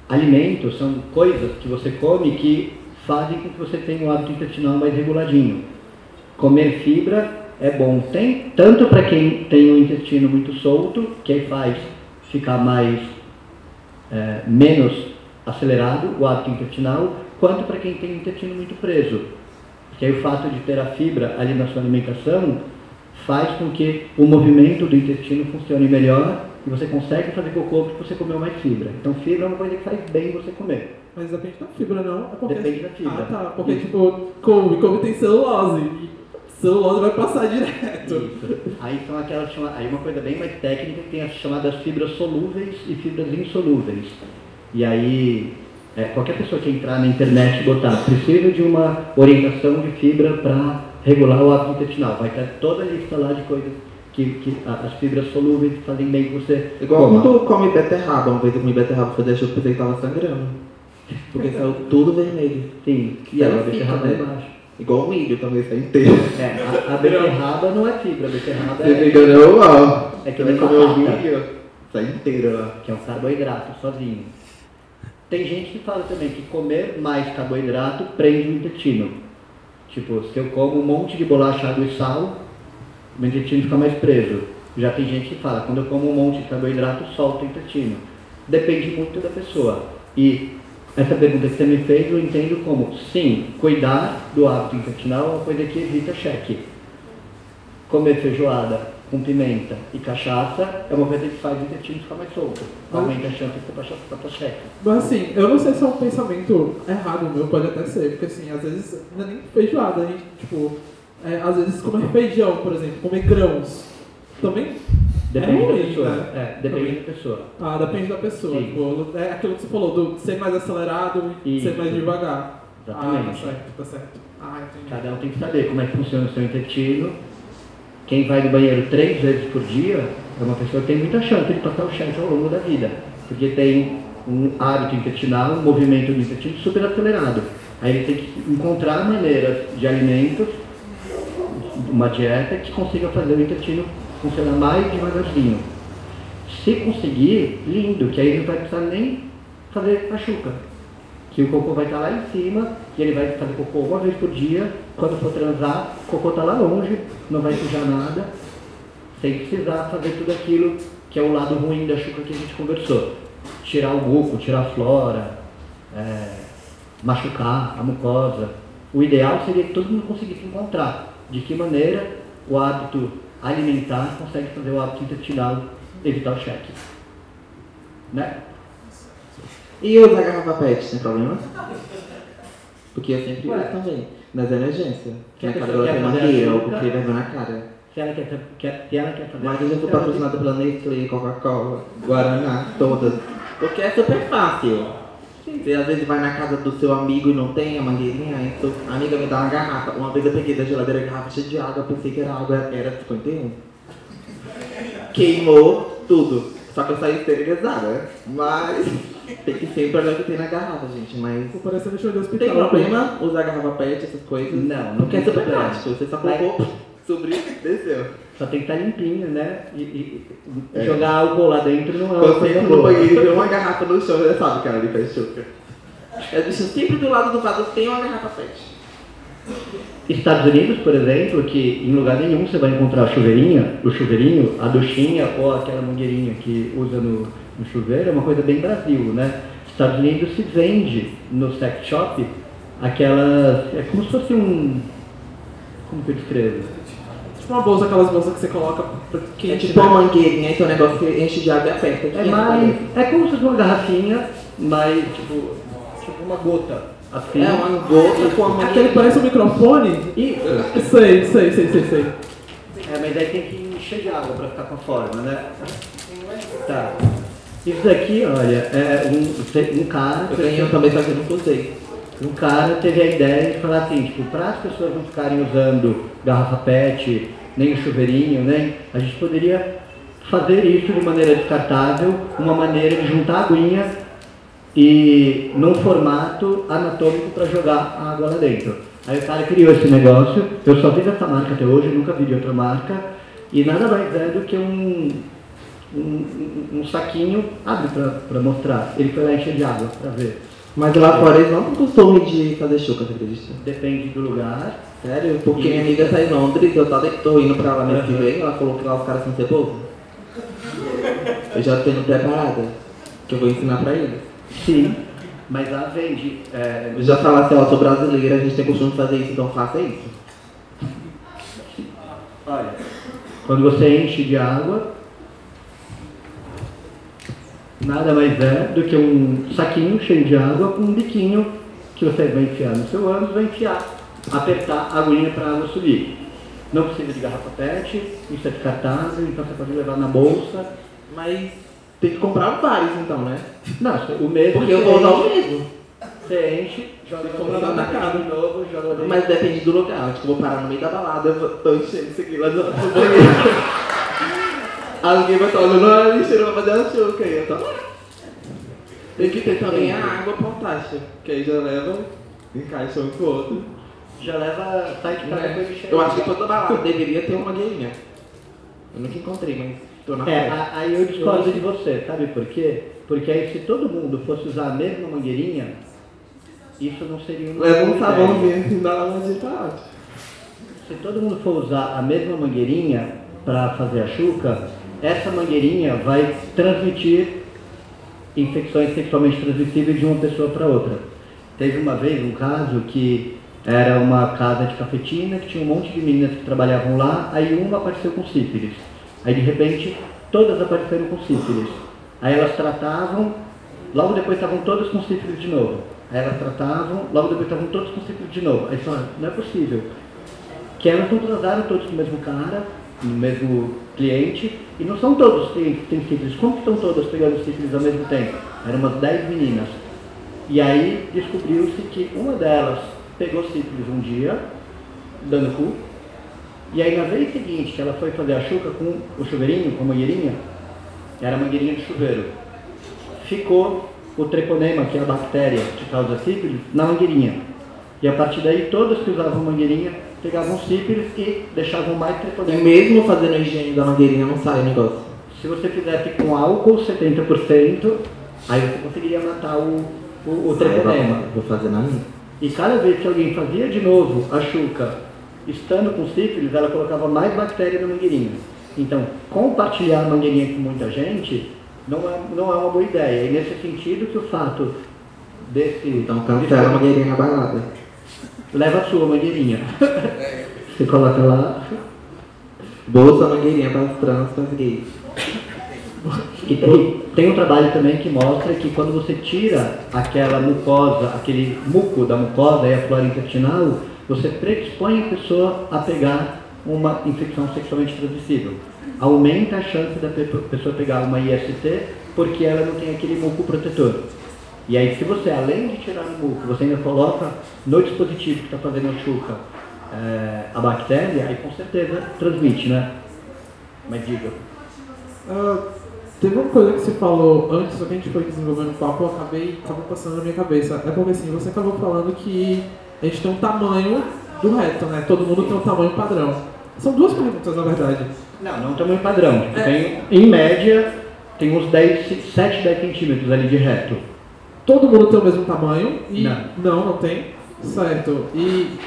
alimentos, são coisas que você come que fazem com que você tenha um hábito intestinal mais reguladinho. Comer fibra é bom, tem tanto para quem tem o intestino muito solto, que faz ficar mais é, menos acelerado o hábito intestinal, quanto para quem tem o intestino muito preso. Porque aí o fato de ter a fibra ali na sua alimentação faz com que o movimento do intestino funcione melhor e você consegue fazer cocô porque você comeu mais fibra. Então fibra é uma coisa que faz bem você comer. Mas depende da fibra, não? É porque... Depende da fibra. Ah, tá. Porque, Isso. tipo, couve, couve tem celulose. Celulose vai passar direto. Isso. Aí são aquelas chamadas... Aí uma coisa bem mais técnica que tem as chamadas fibras solúveis e fibras insolúveis. E aí É, qualquer pessoa que entrar na internet e botar precisa de uma orientação de fibra para regular o hábito intestinal. Vai ter toda a lista lá de coisas que, que as fibras solúveis fazem bem que você. Igual coma. quando come beterraba, uma vez eu comi beterraba, foi deixou que pensei que tava sangrando. Porque saiu tudo vermelho. Sim, E ela fica, beterraba né? embaixo. Igual o milho também, sai inteiro. É, a, a beterraba não é fibra, a beterraba é, enganou, ó. É que nem comer o batata. milho, sai inteiro lá. que é um carboidrato sozinho. Tem gente que fala também que comer mais carboidrato prende o intestino. Tipo, se eu como um monte de bolacha, água e sal, meu intestino fica mais preso. Já tem gente que fala, quando eu como um monte de carboidrato, solta o intestino. Depende muito da pessoa. E essa pergunta que você me fez, eu entendo como, sim, cuidar do hábito intestinal é uma coisa que evita cheque. Comer feijoada com pimenta e cachaça é uma coisa que faz o intestino ficar mais solto. Aumenta a chance de você passar cheque. Mas assim, eu não sei se é um pensamento errado meu, pode até ser, porque assim, às vezes não é nem feijoada, a gente, tipo, é, às vezes comer feijão, por exemplo, comer grãos, também Depende É da pessoa. né? É, depende da pessoa. ah, depende da pessoa. Tipo, é aquilo que você falou, do ser mais acelerado e ser mais devagar. Ah, tá Exatamente. certo, tá certo. Ah, entendi. Cada um tem que saber como é que funciona o seu intestino. Quem vai no banheiro três vezes por dia é uma pessoa que tem muita chance de passar o cheque ao longo da vida. Porque tem um hábito intestinal, um movimento do intestino super acelerado. Aí ele tem que encontrar maneiras de alimentos, uma dieta que consiga fazer o intestino funcionar mais devagarzinho. Se conseguir, lindo, que aí não vai precisar nem fazer a chuca. Que o cocô vai estar lá em cima e ele vai fazer cocô uma vez por dia. Quando for transar, o cocô está lá longe, não vai sujar nada, sem precisar fazer tudo aquilo que é o lado ruim da chuca que a gente conversou. Tirar o muco, tirar a flora, é, machucar a mucosa. O ideal seria que todo mundo conseguisse encontrar de que maneira o hábito alimentar consegue fazer o hábito intestinal evitar o cheque. Né? E usar garrafa pet, tem problema? Porque eu sempre uso também. Nas emergências. Que a cabelo tem eu açúcar. fiquei vergonha na cara. Se ela quer, quer, se ela quer fazer Mas eu já fui patrocinado pela Nestlé, Coca-Cola, Guaraná, todas. Porque é super fácil. Você às vezes vai na casa do seu amigo e não tem a mangueirinha, aí sua amiga me dá uma garrafa. Uma vez eu peguei da geladeira a garrafa cheia de água, pensei que era água, era 51. Queimou tudo. Só que eu saí esterilizada. Mas tem que sempre olhar o que tem na garrafa, gente. Mas Tô parecendo show de hospital. tem problema usar garrafa pet, essas coisas. Não, não Porque é tem super prático. Você só colocou, subiu, desceu. Só tem que estar limpinho, né? E, e- e É. jogar álcool lá dentro não é uma Quando você coisa entra no boa. banheiro e vê uma garrafa no chão, você sabe que ela ali faz chuca. É bicho, sempre do lado do vaso tem uma garrafa pet. Estados Unidos, por exemplo, que em lugar nenhum você vai encontrar a chuveirinha, o chuveirinho, a duchinha ou aquela mangueirinha que usa no, no chuveiro, é uma coisa bem Brasil, né? Estados Unidos se vende no sex shop aquelas. É como se fosse um. Como que eu descrevo? Tipo uma bolsa, aquelas bolsas que você coloca pra É quente, tipo né? uma mangueirinha, então é um negócio que enche de água e aperta. É mais. É como se fosse uma garrafinha, mas tipo. Tipo uma gota. Assim. É uma gota com uma Aquele mangueirinha. parece um microfone? Isso. Sei, sei, sei, sei, sei. É, mas aí tem que encher de água para ficar com a forma, né? Tá. Isso daqui, olha, é um, um cara. Eu ganhei também, só que eu nunca usei. Um cara teve a ideia de falar assim, tipo, para as pessoas não ficarem usando garrafa PET, nem o chuveirinho, né? A gente poderia fazer isso de maneira descartável, uma maneira de juntar a aguinha e num formato anatômico para jogar a água lá dentro. Aí o cara criou esse negócio, eu só vi dessa marca até hoje, nunca vi de outra marca, e nada mais é do que um, um, um- saquinho, abre para mostrar. Ele foi lá encher de água para ver. Mas lá fora eles não costume de fazer chuca, você acredita? Depende do lugar. Sério? Porque minha amiga tá em Londres, eu tava- tô indo pra lá mês que vem, ela falou que lá os caras são cebosos. Eu já tô indo preparada, que eu vou ensinar pra eles. Sim, mas lá vende. é, Eu já falo assim, ó, sou brasileira, a gente tem costume de fazer isso, então faça isso. olha, quando você enche de água, nada mais é do que um saquinho cheio de água com um biquinho que você vai enfiar no seu ânus, vai enfiar, apertar a agulhinha para a água subir. Não precisa de garrafa PET, isso é descartável, então você pode levar na bolsa. Mas tem que comprar vários então, né? Não, o mesmo. Porque eu vou usar o mesmo. Você enche, joga no na casa. de novo, joga no Mas depende do lugar. Tipo, vou parar no meio da balada, eu vou- tô enchendo isso aqui lá no, banheiro. Alguém vai olha, a lixeira vai fazer açúcar aí, eu tô lá. Tem que ter também a água potássia, que aí já leva, encaixa um com o outro. Já leva, sai de casa com ele cheio. Eu acho que toda balada deveria ter uma mangueirinha. Eu nunca encontrei, mas tô na É, a- aí eu discordo de você, sabe por quê? Porque aí se todo mundo fosse usar a mesma mangueirinha, isso não seria uma Leva um boa ideia. sabãozinho e dá lá uma de prática. Se todo mundo for usar a mesma mangueirinha para fazer a chuca, essa mangueirinha vai transmitir infecções sexualmente transmissíveis de uma pessoa para outra. Teve uma vez um caso que era uma casa de cafetina, que tinha um monte de meninas que trabalhavam lá, aí uma apareceu com sífilis. Aí de repente todas apareceram com sífilis. Aí elas tratavam, logo depois estavam todas com sífilis de novo. Aí elas tratavam, logo depois estavam todas com sífilis de novo. Aí falaram, não é possível que elas não transaram todos com o mesmo cara, no mesmo cliente, e não são todos que têm sífilis. Como que estão todas pegando sífilis ao mesmo tempo? Eram umas 10 meninas. E aí descobriu-se que uma delas pegou sífilis um dia, dando cu, e aí na vez seguinte que ela foi fazer a chuca com o chuveirinho, com a mangueirinha, era a mangueirinha de chuveiro, ficou o treponema, que é a bactéria que causa sífilis, na mangueirinha. E a partir daí, todas que usavam mangueirinha pegavam sífilis e deixavam mais E treponema. mesmo fazendo a higiene da mangueirinha não sai o negócio. Se você fizesse com álcool 70%, aí você conseguiria matar o, o, o treponema. Vou fazer na minha. E cada vez que alguém fazia de novo a chuca, estando com sífilis, ela colocava mais bactéria na mangueirinha. Então, compartilhar a mangueirinha com muita gente não é, não é uma boa ideia. E nesse sentido que o fato desse... Então cancela a mangueirinha na balada. Leva a sua mangueirinha. Você coloca lá Bolsa mangueirinha para as trans, para as gays. E tem, tem um trabalho também que mostra que quando você tira aquela mucosa, aquele muco da mucosa e a flora intestinal, você predispõe a pessoa a pegar uma infecção sexualmente transmissível. Aumenta a chance da pe- pessoa pegar uma IST porque ela não tem aquele muco protetor. E aí, se você, além de tirar o muco, você ainda coloca no dispositivo que está fazendo a chuca eh, a bactéria, aí com certeza transmite, né? Mas diga. Ah, teve uma coisa que você falou antes, só que a gente foi desenvolvendo o papo, eu acabei, acabou passando na minha cabeça. É porque assim, você acabou falando que a gente tem um tamanho do reto, né? Todo mundo tem um tamanho padrão. São duas perguntas, na verdade. Não, não tamanho padrão. Tipo, É. tem, em média, tem uns 10, 7, 10 centímetros ali de reto. Todo mundo tem o mesmo tamanho e. Não. não, não tem. Certo. E.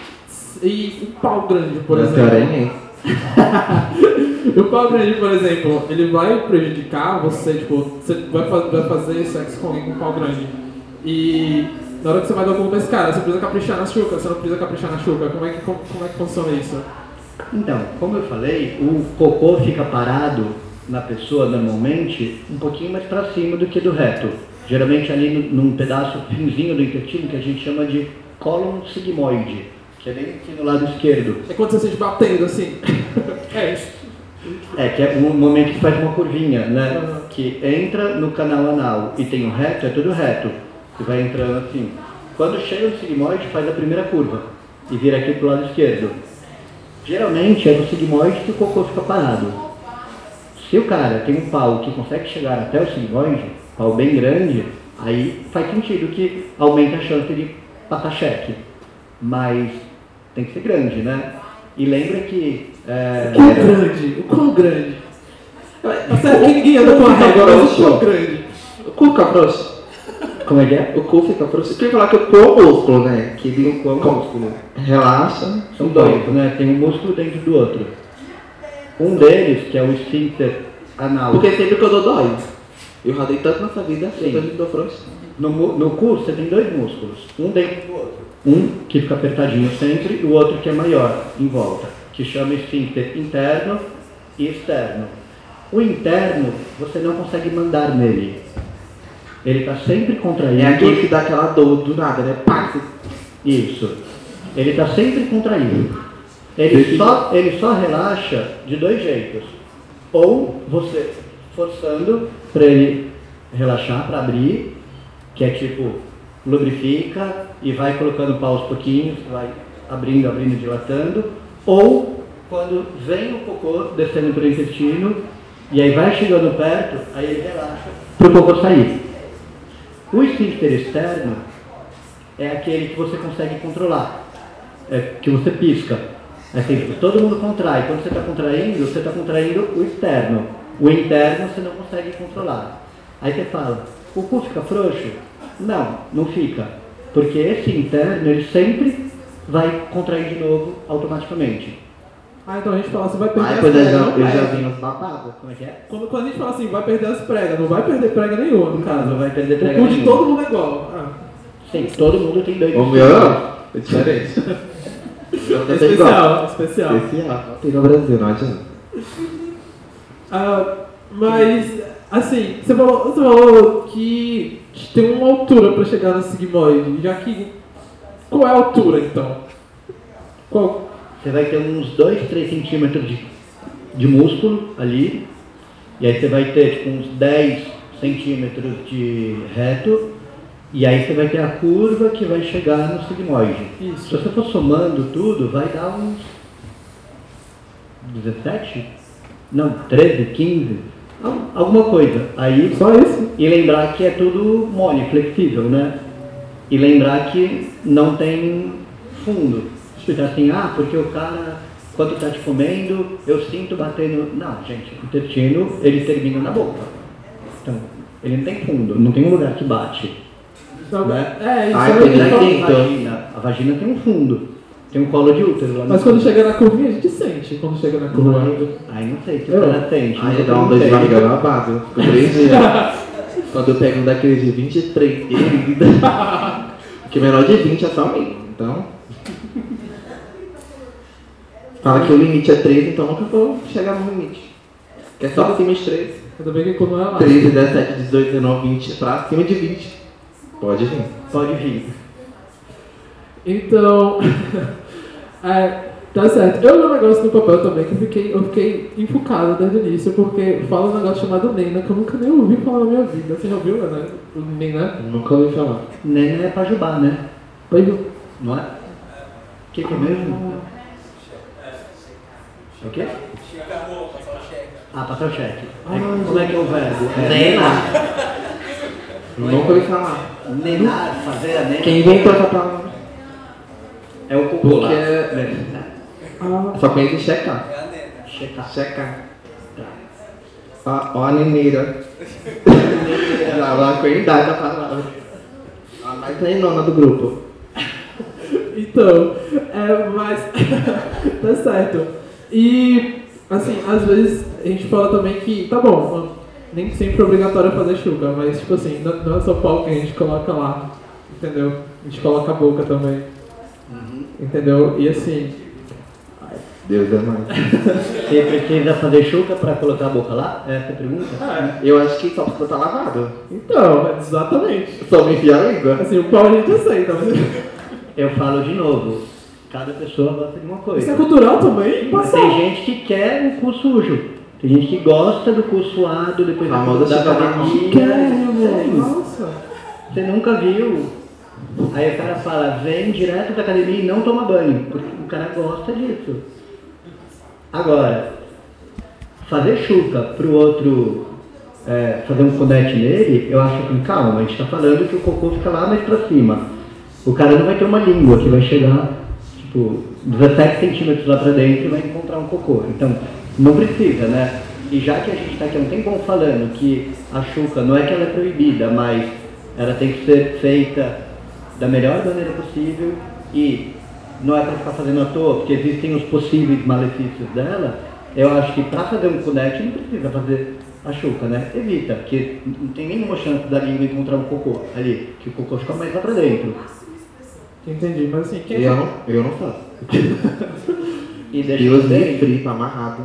E o pau grande, por Meu exemplo. é imenso. o pau grande, por exemplo, ele vai prejudicar você, tipo, você vai, fa- vai fazer sexo com alguém com pau grande. E na hora que você vai dar algum desse cara, você precisa caprichar na chuca, você não precisa caprichar na chuca. Como é que, como, como é que funciona isso? Então, como eu falei, o cocô fica parado na pessoa normalmente um pouquinho mais para cima do que do reto. Geralmente ali no- num pedaço finzinho do intestino que a gente chama de cólon sigmoide, que é bem aqui no lado esquerdo. É quando você sente batendo assim. é isso. É, que é um momento que faz uma curvinha, né? Aham. Que entra no canal anal e tem o reto, é tudo reto. Você vai entrando assim. Quando chega no sigmoide, faz a primeira curva e vira aqui pro lado esquerdo. Geralmente é no sigmoide que o cocô fica parado. Se o cara tem um pau que consegue chegar até o sigmoide, pau bem grande, aí faz sentido que aumenta a chance de passar cheque. Mas tem que ser grande, né? E lembra que. É, O quão grande? O quão grande? Tá certo que ninguém anda com a régua, mas o quão grande? O cu fica frouxo. Como é que é? O cu fica frouxo. Queria falar que o cu é um músculo, né? Que ele O cu é um músculo. relaxa. São dois, né? Tem um músculo dentro do outro. Um deles, que é o esfíncter anal. Porque sempre que eu dou dói. Eu rodei tanto nessa vida, Sim. eu tô frouxo. No, no cu você tem dois músculos, um dentro do outro. Um que fica apertadinho sempre e o outro que é maior, em volta, que chama esfíncter interno e externo. O interno, você não consegue mandar nele. Ele está sempre contraído. É aquele que dá aquela dor do nada, né? Pá! Isso. Ele está sempre contraído. Ele só, ele só relaxa de dois jeitos. Ou você forçando para ele relaxar, para abrir, que é tipo lubrifica e vai colocando pau aos pouquinhos, vai abrindo, abrindo, dilatando, ou quando vem o cocô descendo pelo intestino e aí vai chegando perto, aí ele relaxa para o cocô sair. O esfíncter externo é aquele que você consegue controlar, é que você pisca. É assim, todo mundo contrai. Quando você está contraindo, você está contraindo o externo. O interno você não consegue controlar. Aí você fala, o cu fica frouxo? Não, não fica. Porque esse interno, ele sempre vai contrair de novo automaticamente. Ah, então a gente fala assim, vai perder Aí as eu pregas, já, não eu já perde. vi umas babadas. Como é que é? Quando, quando a gente fala assim, vai perder as pregas, não vai perder prega nenhuma, no caso. Não vai perder O prega cu de nenhuma. todo mundo é igual. Ah, Sim, todo mundo tem dois O meu é diferente. Eu é especial, especial. Especial. Tem no Brasil, não adianta. Ah, mas, assim, você falou, você falou que tem uma altura para chegar no sigmoide, já que. Qual é a altura então? Qual? Você vai ter uns 2, 3 centímetros de, de músculo ali, e aí você vai ter tipo, uns 10 centímetros de reto, e aí você vai ter a curva que vai chegar no sigmoide. Se Isso. você for somando tudo, vai dar uns 17? Não, 13, 15? Al- Alguma coisa. Aí Só isso? e lembrar que é tudo mole, flexível, né? E lembrar que não tem fundo. Tipo assim, ah, porque o cara, quando tá te comendo, eu sinto batendo. Não, gente, o intestino, ele termina na boca. Então, ele não tem fundo, não tem um lugar que bate. Não, Né? É, isso aí. então-. A Então- vagina, a vagina tem um fundo, tem um colo de útero lá no Mas quando chega na curvinha, a gente sente quando chega na curva. Aí não sei se o Eu- cara sente. Mas dá eu uma não dor de sei. barriga babado. Eu fico três dias. Quando eu pego um daqueles de 23, querida. Porque menor de 20 é só mim. Então. Fala que o limite é 3, então nunca vou chegar no limite. Que é só acima de 3. Ainda bem que quando é lá. 13, 17, 18, 19, 20. Pra acima de 20. Pode vir. Pode vir. Então, é, tá certo. Eu li um negócio no papel também que eu fiquei, eu fiquei enfucado desde o início, porque fala um negócio chamado Nena, que eu nunca nem ouvi falar na minha vida. Você já ouviu, né? O Nena? Nunca ouvi falar. Neném é pajubá, né? Oi, Não é? O que, que é mesmo? O quê? Ah, passar o cheque. Ah, É, como é que é o verbo? É, Nena. Nunca ouvi falar. Nenar, fazer a nena. Quem inventou essa palavra? É o lá. Porque- É. Ah, Só conheço checar. Checar. Checar. Ó, ó a neneira. Já lá com a idade da palavra. A mais treinona do grupo. então, é, mas tá certo. E, assim, às vezes a gente fala também que, tá bom, nem sempre é obrigatório fazer chuca, mas, tipo assim, não, não é só pau que a gente coloca lá, entendeu? A gente coloca a boca também, entendeu? E assim, Deus é mais. Você precisa fazer chuca para colocar a boca lá? É essa a pergunta? é, Eu acho que só precisa estar lavado. então, exatamente. Só me enfiar a língua. Assim, o pau a gente aceita, mas Eu falo de novo. Cada pessoa gosta de uma coisa. isso é cultural também? Mas Passa. tem gente que quer um cu sujo. Tem gente que gosta do cu suado depois da, Famosa da academia. Nossa. Você nunca viu. Aí o cara fala, vem direto da academia e não toma banho. Porque o cara gosta disso. Agora, fazer chuca pro outro é, fazer um conete nele, eu acho que, calma, a gente tá falando que o cocô fica lá mais pra cima. O cara não vai ter uma língua que vai chegar, tipo, 17 centímetros lá pra dentro e vai encontrar um cocô. Então, não precisa, né? E já que a gente está aqui há um tempão falando que a chuca não é que ela é proibida, mas ela tem que ser feita da melhor maneira possível e não é para ficar fazendo à toa, porque existem os possíveis malefícios dela, eu acho que para fazer um cunete não precisa fazer a chuca, né? Evita, porque não tem nenhuma chance da língua encontrar um cocô ali, que o cocô fica mais lá pra dentro. Entendi, mas assim, quem Eu não, eu não faço. E deixa Deus me tá amarrado.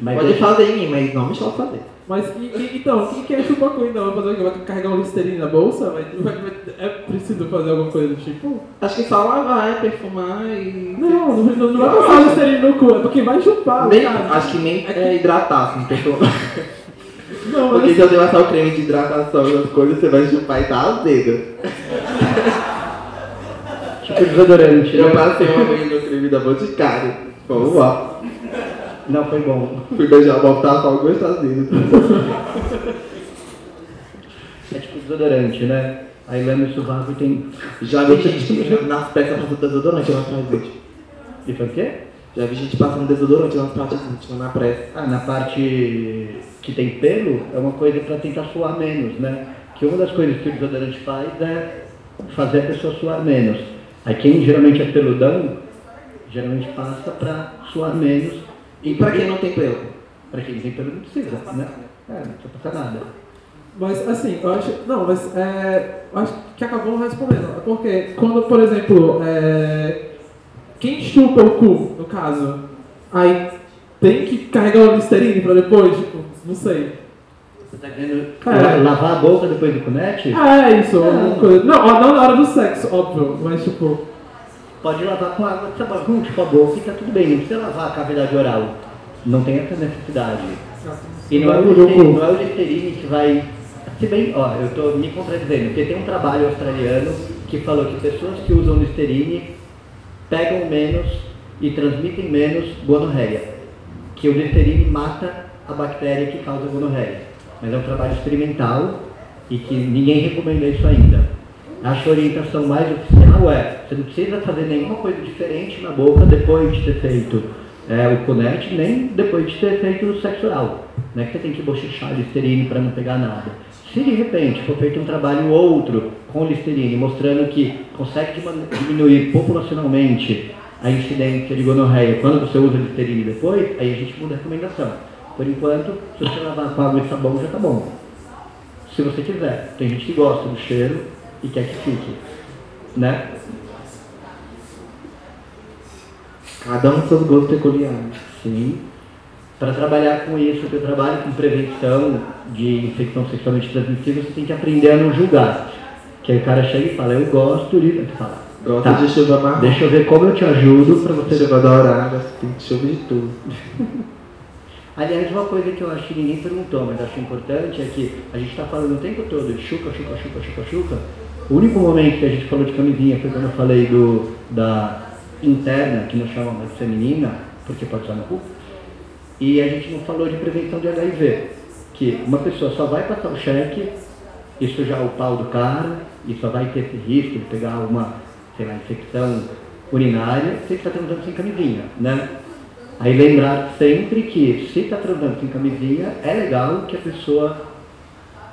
mas Pode deixa- fazer em mim, mas não me chama fazer. Mas e, e- então, quem quer chupar cu então? Vai fazer o quê? Vai carregar um listerine na bolsa? Vai, vai- vai- é preciso fazer alguma coisa do tipo? Acho que só lavar, é perfumar e. Não, não, não, não vai passar listerine no cu, é porque vai chupar, Nem, cara. acho que nem é hidratar, assim, perfumar. Não, Porque mas se eu der passar o creme de hidratação e as coisas, você vai chupar e dar os dedos. Tipo desodorante, Eu né? passei uma vez no creme da Boticário. Vamos lá. Não foi bom. Fui beijar tava só gostosinho. É tipo desodorante, né? Aí lama o sovaco e tem. Já vi gente nas peças passando desodorante nas partes íntimas. E foi o quê? Já vi gente passando desodorante nas partes íntimas, na pressa. Ah, na parte que tem pelo, é uma coisa para tentar suar menos, né? Que uma das coisas que o desodorante faz é fazer a pessoa suar menos. Aí quem geralmente é peludão, geralmente passa para suar menos. E pra quem não tem pelo? Pra quem tem pelo não precisa, né? É, não precisa passar nada. Mas assim, eu acho. Não, mas é, eu acho que acabou respondendo. Porque quando, por exemplo, é, quem chupa o cu, no caso, aí tem que carregar o Listerine pra depois, tipo, não sei. Você tá querendo É. la- lavar a boca depois do cunete? Ah, é isso, Não. alguma coisa. Não, não na hora do sexo, óbvio, mas tipo. Pode lavar com água de sabão, tipo a boca e tá tudo bem. Não precisa lavar a cavidade oral. Não tem essa necessidade. E não é, o Listerine, não é o Listerine que vai. Se bem, ó, eu tô me contradizendo, porque tem um trabalho australiano que falou que pessoas que usam Listerine pegam menos e transmitem menos gonorreia. Que o Listerine mata a bactéria que causa gonorreia. Mas é um trabalho experimental e que ninguém recomenda isso ainda. A orientação mais oficial é, você não precisa fazer nenhuma coisa diferente na boca depois de ter feito é, o conete, nem depois de ter feito o sexo oral. Não é que você tem que bochechar Listerine para não pegar nada. Se de repente for feito um trabalho outro com Listerine, mostrando que consegue diminuir populacionalmente a incidência de gonorreia quando você usa Listerine depois, aí a gente muda a recomendação. Por enquanto, se você lavar com água e sabão já tá bom. Se você quiser. Tem gente que gosta do cheiro e quer que fique. Né? Cada um com seus gostos peculiares. Sim. Para trabalhar com isso, que eu trabalho com prevenção de infecção sexualmente transmissível, você tem que aprender a não julgar. Que aí o cara chega e fala, eu gosto de. Aí tu fala, Gosta Tá. de chuva marrom. deixa eu ver como eu te ajudo para você. Chuva dourada, tem chuva de tudo. Aliás, uma coisa que eu acho que ninguém perguntou, mas acho importante, é que a gente está falando o tempo todo de chuca, chuca, chuca, chuca, chuca. O único momento que a gente falou de camisinha foi quando eu falei do, da interna, que nós chamamos de feminina, porque pode usar no cu. E a gente não falou de prevenção de HIV, que uma pessoa só vai passar o cheque e sujar o pau do cara, e só vai ter esse risco de pegar uma, sei lá, infecção urinária se está transando sem camisinha, né? Aí lembrar sempre que se está transando sem camisinha, é legal que a pessoa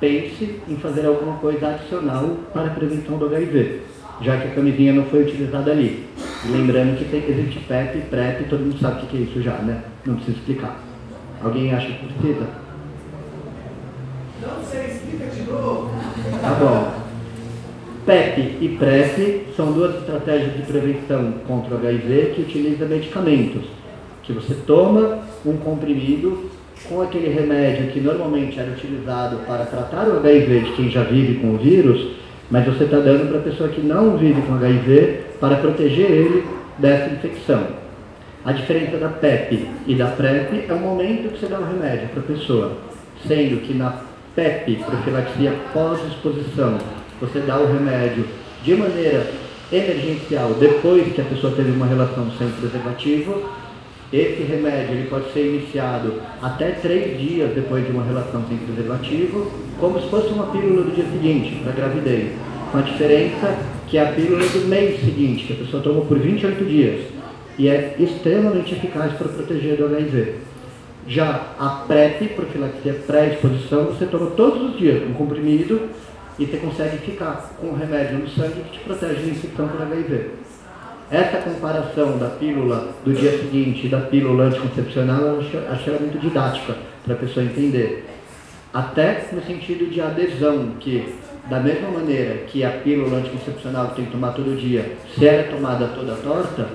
pense em fazer alguma coisa adicional para a prevenção do HIV, já que a camisinha não foi utilizada ali. E lembrando que tem, existe PEP, PrEP, todo mundo sabe o que é isso já, né? Não precisa explicar. Alguém acha que precisa? Não sei, explica de novo. Tá bom. PEP e PrEP são duas estratégias de prevenção contra o HIV que utilizam medicamentos. Que você toma um comprimido com aquele remédio que normalmente era utilizado para tratar o HIV de quem já vive com o vírus, mas você está dando para a pessoa que não vive com HIV para proteger ele dessa infecção. A diferença da PEP e da PrEP é o momento que você dá o remédio para a pessoa, sendo que na PEP, profilaxia pós-exposição, você dá o remédio de maneira emergencial depois que a pessoa teve uma relação sem preservativo. Esse remédio ele pode ser iniciado até três dias depois de uma relação sem preservativo, como se fosse uma pílula do dia seguinte, para gravidez. Com a diferença que é a pílula do mês seguinte, que a pessoa toma por 28 dias. E é extremamente eficaz para proteger do HIV. Já a PrEP, profilaxia pré-exposição, você toma todos os dias um comprimido e você consegue ficar com o remédio no sangue que te protege da infecção por HIV. Essa comparação da pílula do dia seguinte e da pílula anticoncepcional eu acho ela muito didática para a pessoa entender. Até no sentido de adesão, que da mesma maneira que a pílula anticoncepcional tem que tomar todo dia, se ela é tomada toda torta,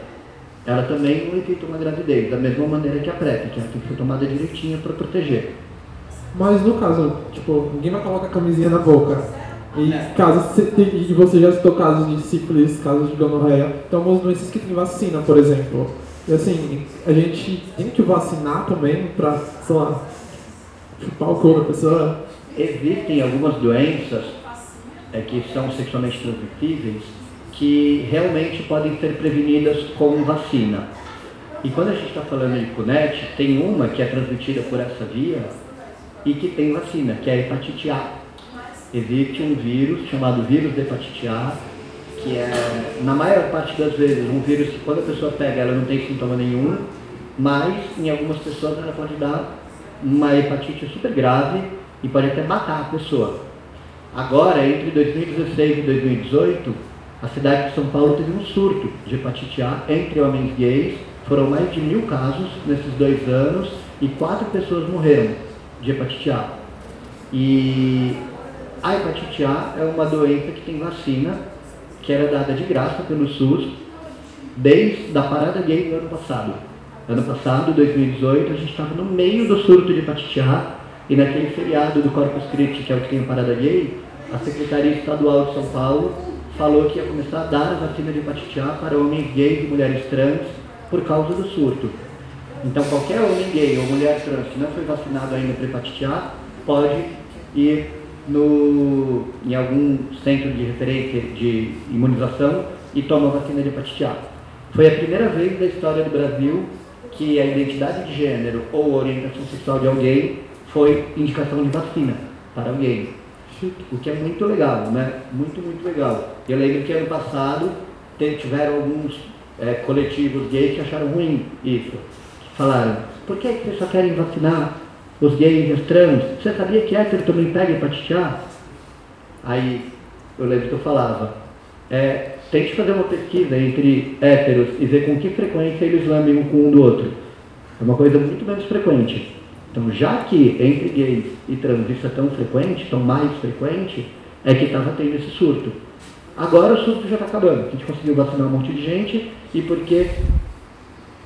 ela também não evita uma gravidez, da mesma maneira que a PrEP, que ela tem que ser tomada direitinho para proteger. Mas no caso, tipo, ninguém vai colocar a camisinha na boca. E casos, se- e você já citou casos de sífilis, casos de gonorreia. Então, algumas doenças que tem vacina, por exemplo. E assim, a gente tem que vacinar também pra, sei lá, chupar o cu da pessoa? Existem algumas doenças é, que são sexualmente transmissíveis que realmente podem ser prevenidas com vacina. E quando a gente está falando de CUNET, tem uma que é transmitida por essa via e que tem vacina, que é a hepatite A. Existe um vírus chamado vírus da hepatite A, que é, na maior parte das vezes, um vírus que quando a pessoa pega ela não tem sintoma nenhum, mas em algumas pessoas ela pode dar uma hepatite super grave e pode até matar a pessoa. Agora, entre 2016 e 2018, a cidade de São Paulo teve um surto de hepatite A entre homens gays. Foram mais de mil casos nesses dois anos e quatro pessoas morreram de hepatite A. E a hepatite A é uma doença que tem vacina, que era dada de graça pelo SUS desde a parada gay do ano passado. Ano passado, 2018, a gente estava no meio do surto de hepatite A e naquele feriado do Corpus Christi, que é o que tem a parada gay, a Secretaria Estadual de São Paulo falou que ia começar a dar a vacina de hepatite A para homens gays e mulheres trans por causa do surto. Então qualquer homem gay ou mulher trans que não foi vacinado ainda para hepatite A pode ir no, em algum centro de referência de imunização e toma a vacina de hepatite A. Foi a primeira vez da história do Brasil que a identidade de gênero ou orientação sexual de alguém foi indicação de vacina para alguém. O que é muito legal, né? Muito, muito legal. Eu lembro que ano passado tiveram alguns é, coletivos gays que acharam ruim isso. Falaram, por que vocês só querem vacinar os gays os trans? Você sabia que hétero também pega hepatite A? Aí eu lembro que eu falava, é, tente fazer uma pesquisa entre héteros e ver com que frequência eles lambem um com um do outro. É uma coisa muito menos frequente. Então, já que entre gays e trans isso é tão frequente, tão mais frequente, é que estava tendo esse surto. Agora o surto já está acabando. A gente conseguiu vacinar um monte de gente e porque,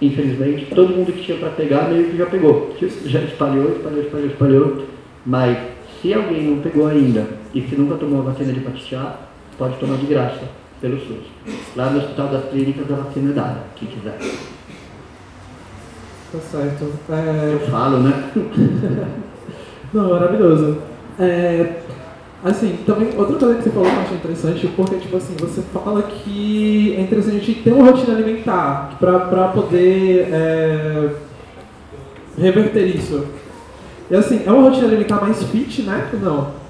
infelizmente, todo mundo que tinha para pegar meio que já pegou. Já espalhou, espalhou, espalhou, espalhou. Mas se alguém não pegou ainda e se nunca tomou a vacina de hepatite A, pode tomar de graça pelo SUS. Lá no Hospital das Clínicas a vacina é dada, quem quiser. Tá certo. É... Eu falo, né? Não, maravilhoso. É, assim, também, outra coisa que você falou que eu achei interessante, porque, tipo assim, você fala que é interessante a gente ter uma rotina alimentar pra, pra poder é, reverter isso. E assim, é uma rotina alimentar mais fit, né? Não.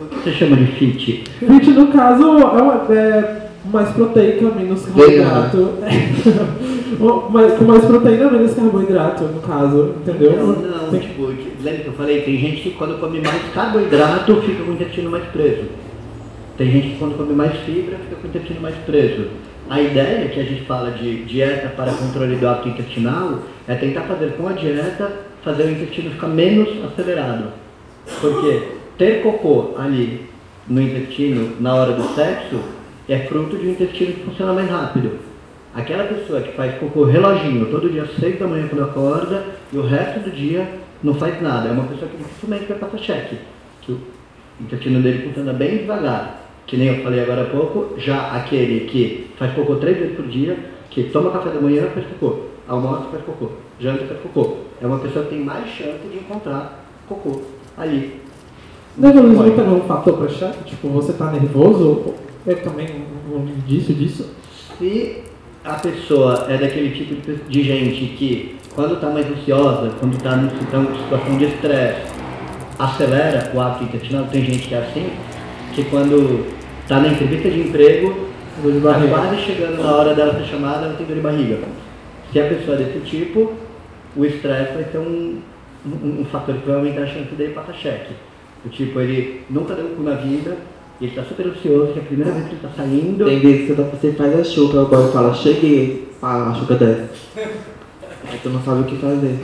O que você chama de fit? Fit, no caso, é, uma, é mais proteica, menos carboidrato. mais, com mais proteína, menos carboidrato, no caso, entendeu? Não, não, Tem- tipo, lembra que eu falei? Tem gente que quando come mais carboidrato fica com o intestino mais preso. Tem gente que quando come mais fibra fica com o intestino mais preso. A ideia que a gente fala de dieta para controle do hábito intestinal é tentar fazer com a dieta fazer o intestino ficar menos acelerado. Porque ter cocô ali no intestino na hora do sexo é fruto de um intestino que funciona mais rápido. Aquela pessoa que faz cocô reloginho todo dia às 6 da manhã quando acorda e o resto do dia não faz nada. É uma pessoa que dificilmente vai passar cheque. Que o intestino dele funciona bem devagar. Que nem eu falei agora há pouco, já aquele que faz cocô três vezes por dia, que toma café da manhã faz cocô, almoça faz cocô, janta faz cocô. É uma pessoa que tem mais chance de encontrar cocô ali. Nervosismo também é um fator pra chefe? Tipo, você tá nervoso? É também um indício disso? Se a pessoa é daquele tipo de, gente que, quando está mais ansiosa, quando está em situação de estresse, acelera o hábito intestinal, tem gente que é assim, que quando está na entrevista de emprego, está quase chegando na hora dela ser chamada, ela tem dor de barriga. Se a pessoa é desse tipo, o estresse vai ser um, um, um fator que vai aumentar a chance dele passar cheque. O tipo, ele nunca deu um cu na vida, ele está super ansioso, que é a primeira vez que ele está saindo. Tem vezes que você, tá, faz a chuca, o boy fala, cheguei, ah, a chuca desce. Aí tu não sabe o que fazer.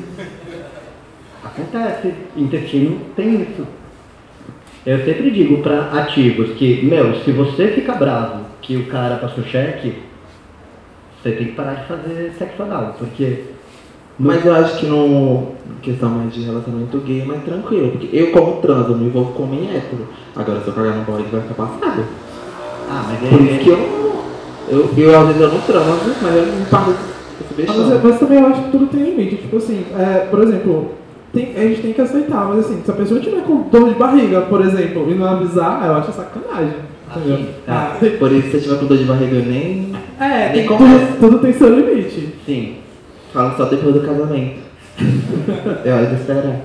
Acontece, intestino tem isso. Eu sempre digo para ativos que, meu, se você fica bravo que o cara passou cheque, você tem que parar de fazer sexo anal, porque Mas eu acho que no questão mais de relacionamento gay é mais tranquilo. Porque eu como trans, eu me envolvo com homem hétero. Agora se eu cagar no boy, ele vai ficar passado. Ah, mas Por ele, isso que eu, eu, eu às vezes eu não transo, mas eu não paro de Ah, mas, mas também eu acho que tudo tem limite. Tipo assim, é, por exemplo, tem, a gente tem que aceitar, mas assim, se a pessoa tiver com dor de barriga, por exemplo, e não avisar, eu acho sacanagem. Entendeu? Ah, por isso, se você tiver com dor de barriga, eu nem. É, Nem tem, tudo, tudo tem seu limite. Sim. Falo só depois do casamento. é hora de esperar.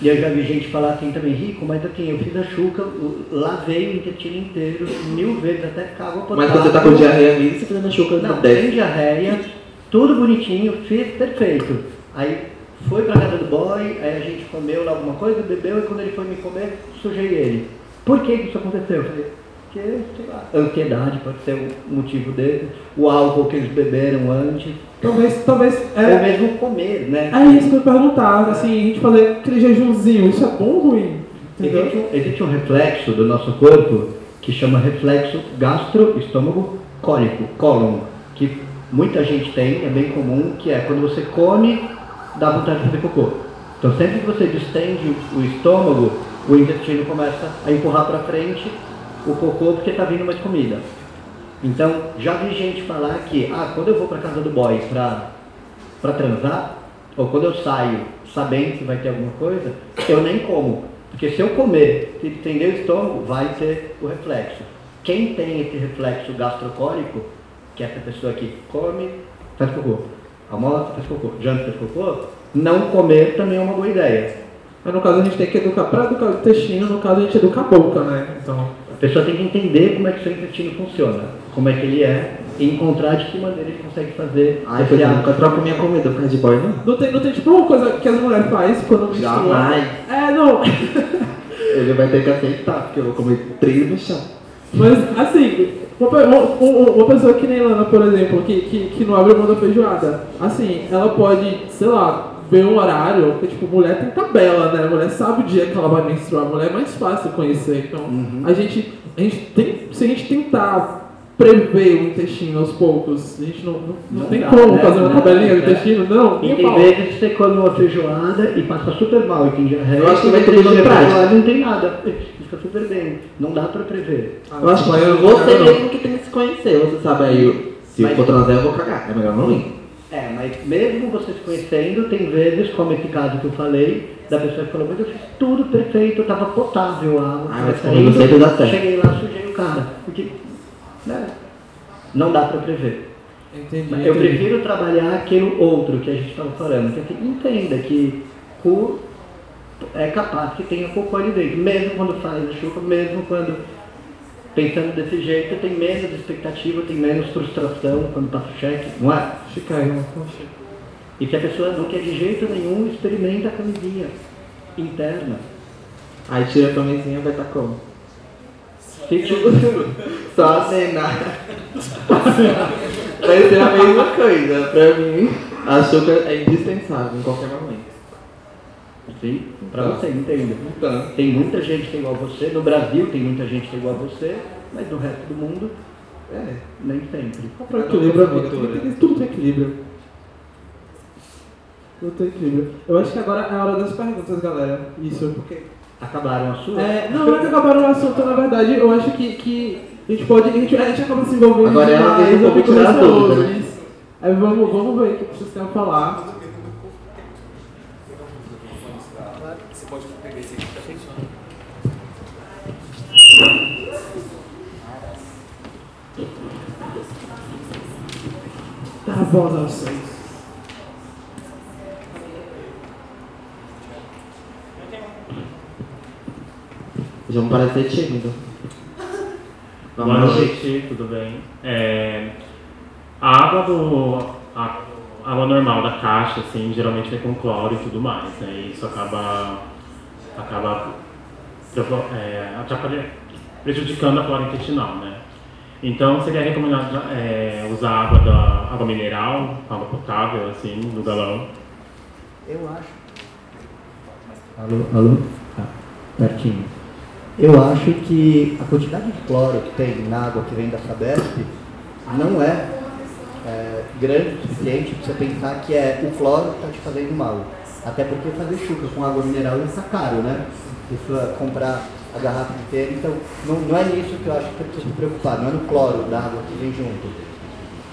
E eu já vi gente falar assim também, Rico, mas assim, eu fiz a chuca, lavei o intestino inteiro, mil vezes, até ficar água potável. Mas quando você tá com diarreia mesmo, você fazendo a chuca Não, não sem diarreia, tudo bonitinho, fiz perfeito. Aí foi pra casa do boy, aí a gente comeu lá alguma coisa, bebeu, e quando ele foi me comer, sujei ele. Por que que isso aconteceu? Eu falei, porque, sei lá, ansiedade pode ser o motivo dele, o álcool que eles beberam antes, Talvez, talvez. ou É, mesmo comer, né? é isso que eu perguntar. Assim, a gente fazer aquele jejumzinho, isso é bom ou ruim? Entendeu? Existe um, existe um reflexo do nosso corpo que chama reflexo gastro-estômago cólico, cólon, que muita gente tem, é bem comum, que é quando você come, dá vontade de fazer cocô. Então sempre que você distende o estômago, o intestino começa a empurrar para frente o cocô porque está vindo mais comida. Então já vi gente falar que, ah, quando eu vou para casa do boy para para transar, ou quando eu saio sabendo que vai ter alguma coisa, eu nem como. Porque se eu comer, se estender o estômago, vai ter o reflexo. Quem tem esse reflexo gastrocólico, que é essa pessoa que come, faz cocô. Almoça, faz cocô. Janta, faz cocô. Não comer também é uma boa ideia. Mas no caso a gente tem que educar, para educar o intestino, no caso a gente educa a boca, né? Então, A pessoa tem que entender como é que seu intestino funciona, como é que ele é, e encontrar de que maneira ele consegue fazer pois eu nunca troco minha comida por causa de boy, não. não tem, não tem tipo uma coisa que as mulheres fazem quando menstrua? Jamais. É, não. Ele vai ter que aceitar, porque eu vou comer três no chão. Mas, assim, uma- uma- uma pessoa que nem Lana, por exemplo, que, que, que não abre mão da feijoada, assim, ela pode, sei lá, ver um horário, porque, tipo, mulher tem tabela, né? Mulher sabe o dia que ela vai menstruar, mulher é mais fácil conhecer. Então, Uhum. a gente, a gente tem, se a gente tentar prever o intestino aos poucos, a gente não, não, não Não tem dá, como né? fazer uma Não tabelinha do né? intestino, não. E tem vezes que você come uma feijoada e passa super mal e tem diarreia. Eu acho que vai ter feijoada não tem nada. Fica super bem. Não dá pra prever. Ah, Eu acho que eu- você eu mesmo que tem que se conhecer. Você sabe aí, se Mas- eu for transar eu vou cagar. É melhor não ir. É, mas mesmo você se conhecendo, tem vezes, como esse caso que eu falei, da pessoa que falou, mas eu fiz tudo perfeito, tava potável a água. Ah, mas saindo, certo. Cheguei lá, sujei o cara. Porque, né, não dá pra prever. Entendi, Mas eu entendi. prefiro trabalhar aquilo outro que a gente estava falando, que assim, entenda que cu é capaz que tenha cocô ali dentro, mesmo quando faz a chuva, mesmo quando pensando desse jeito, tem menos expectativa, tem menos frustração quando passa o cheque, não é? Chica aí, não, poxa. E que a pessoa não quer de jeito nenhum, experimenta a camisinha interna. Aí tira a camisinha vai estar como? Se Só acenar. vai ser a mesma coisa. Pra mim, açúcar é indispensável em qualquer momento. Sim, pra você, entenda. Então, Tem muita gente que é igual a você, no Brasil tem muita gente que é igual a você, mas no resto do mundo, é. nem sempre. Para equilíbrio. Tem- tem- Tudo tem equilíbrio. Tudo tem equilíbrio. Eu acho que agora é a hora das perguntas, galera. Isso, porque. Acabaram a sua? É, não, não é que acabaram o assunto, na verdade, eu acho que, que a gente pode. A gente, a gente acaba se envolvendo Agora é a vez demais, do eu fico receoso, né? Aí vamos, vamos ver o que vocês querem falar. Você pode pegar esse aqui que tá funcionando. Dá a voz aos seis. Já me parece tímido. Boa noite, tudo bem? É, a água do. A, a água normal da caixa, assim, geralmente vem com cloro e tudo mais, né? E isso acaba. acaba é, atrapalhando, prejudicando a flora intestinal, né? Então seria recomendado é, usar água da água mineral, água potável, assim, no galão. Eu acho. Alô, alô? Tá, pertinho. Eu acho que a quantidade de cloro que tem na água que vem da Sabesp não é, é, grande o suficiente para você pensar que é o cloro que está te fazendo mal. Até porque fazer chuca com água mineral está caro, né? Isso é comprar a garrafa inteira. Então, não, não é nisso que eu acho que você precisa se preocupar, não é no cloro da água que vem junto.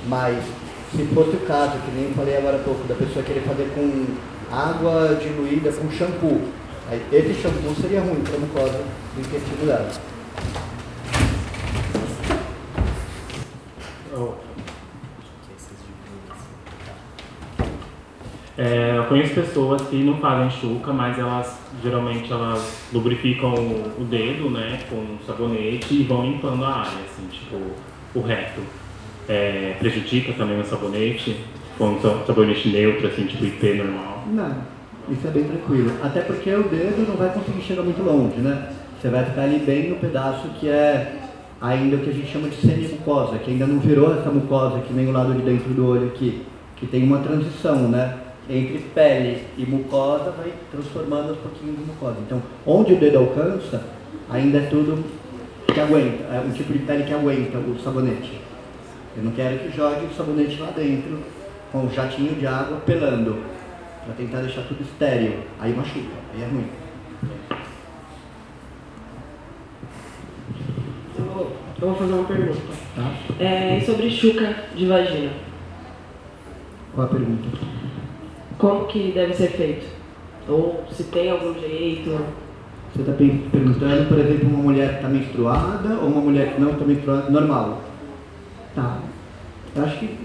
Mas se fosse o caso, que nem eu falei agora há pouco, da pessoa querer fazer com água diluída com shampoo. Aí, esse shampoo seria ruim para a mucosa do intestino dela. É, eu conheço pessoas que não fazem chuca, mas elas geralmente elas lubrificam o, dedo, né, com sabonete e vão limpando a área, assim, tipo o reto. É, prejudica também o sabonete, com um sabonete neutro, assim, tipo IP normal. Não, isso é bem tranquilo. Até porque o dedo não vai conseguir chegar muito longe, né? Você vai ficar ali bem no pedaço que é ainda o que a gente chama de semimucosa, que ainda não virou essa mucosa que nem o lado de dentro do olho aqui, que tem uma transição, né? Entre pele e mucosa, vai transformando aos pouquinhos em mucosa. Então, onde o dedo alcança, ainda é tudo que aguenta, é um tipo de pele que aguenta o sabonete. Eu não quero que jogue o sabonete lá dentro com um jatinho de água pelando, para tentar deixar tudo estéreo. Aí machuca, aí é ruim. Eu vou, eu vou fazer uma pergunta. Tá? É, sobre chuca de vagina. Qual a pergunta? Como que deve ser feito? Ou se tem algum jeito? Você está perguntando, por exemplo, uma mulher que está menstruada ou uma mulher que não está menstruada, normal? Tá. Eu acho que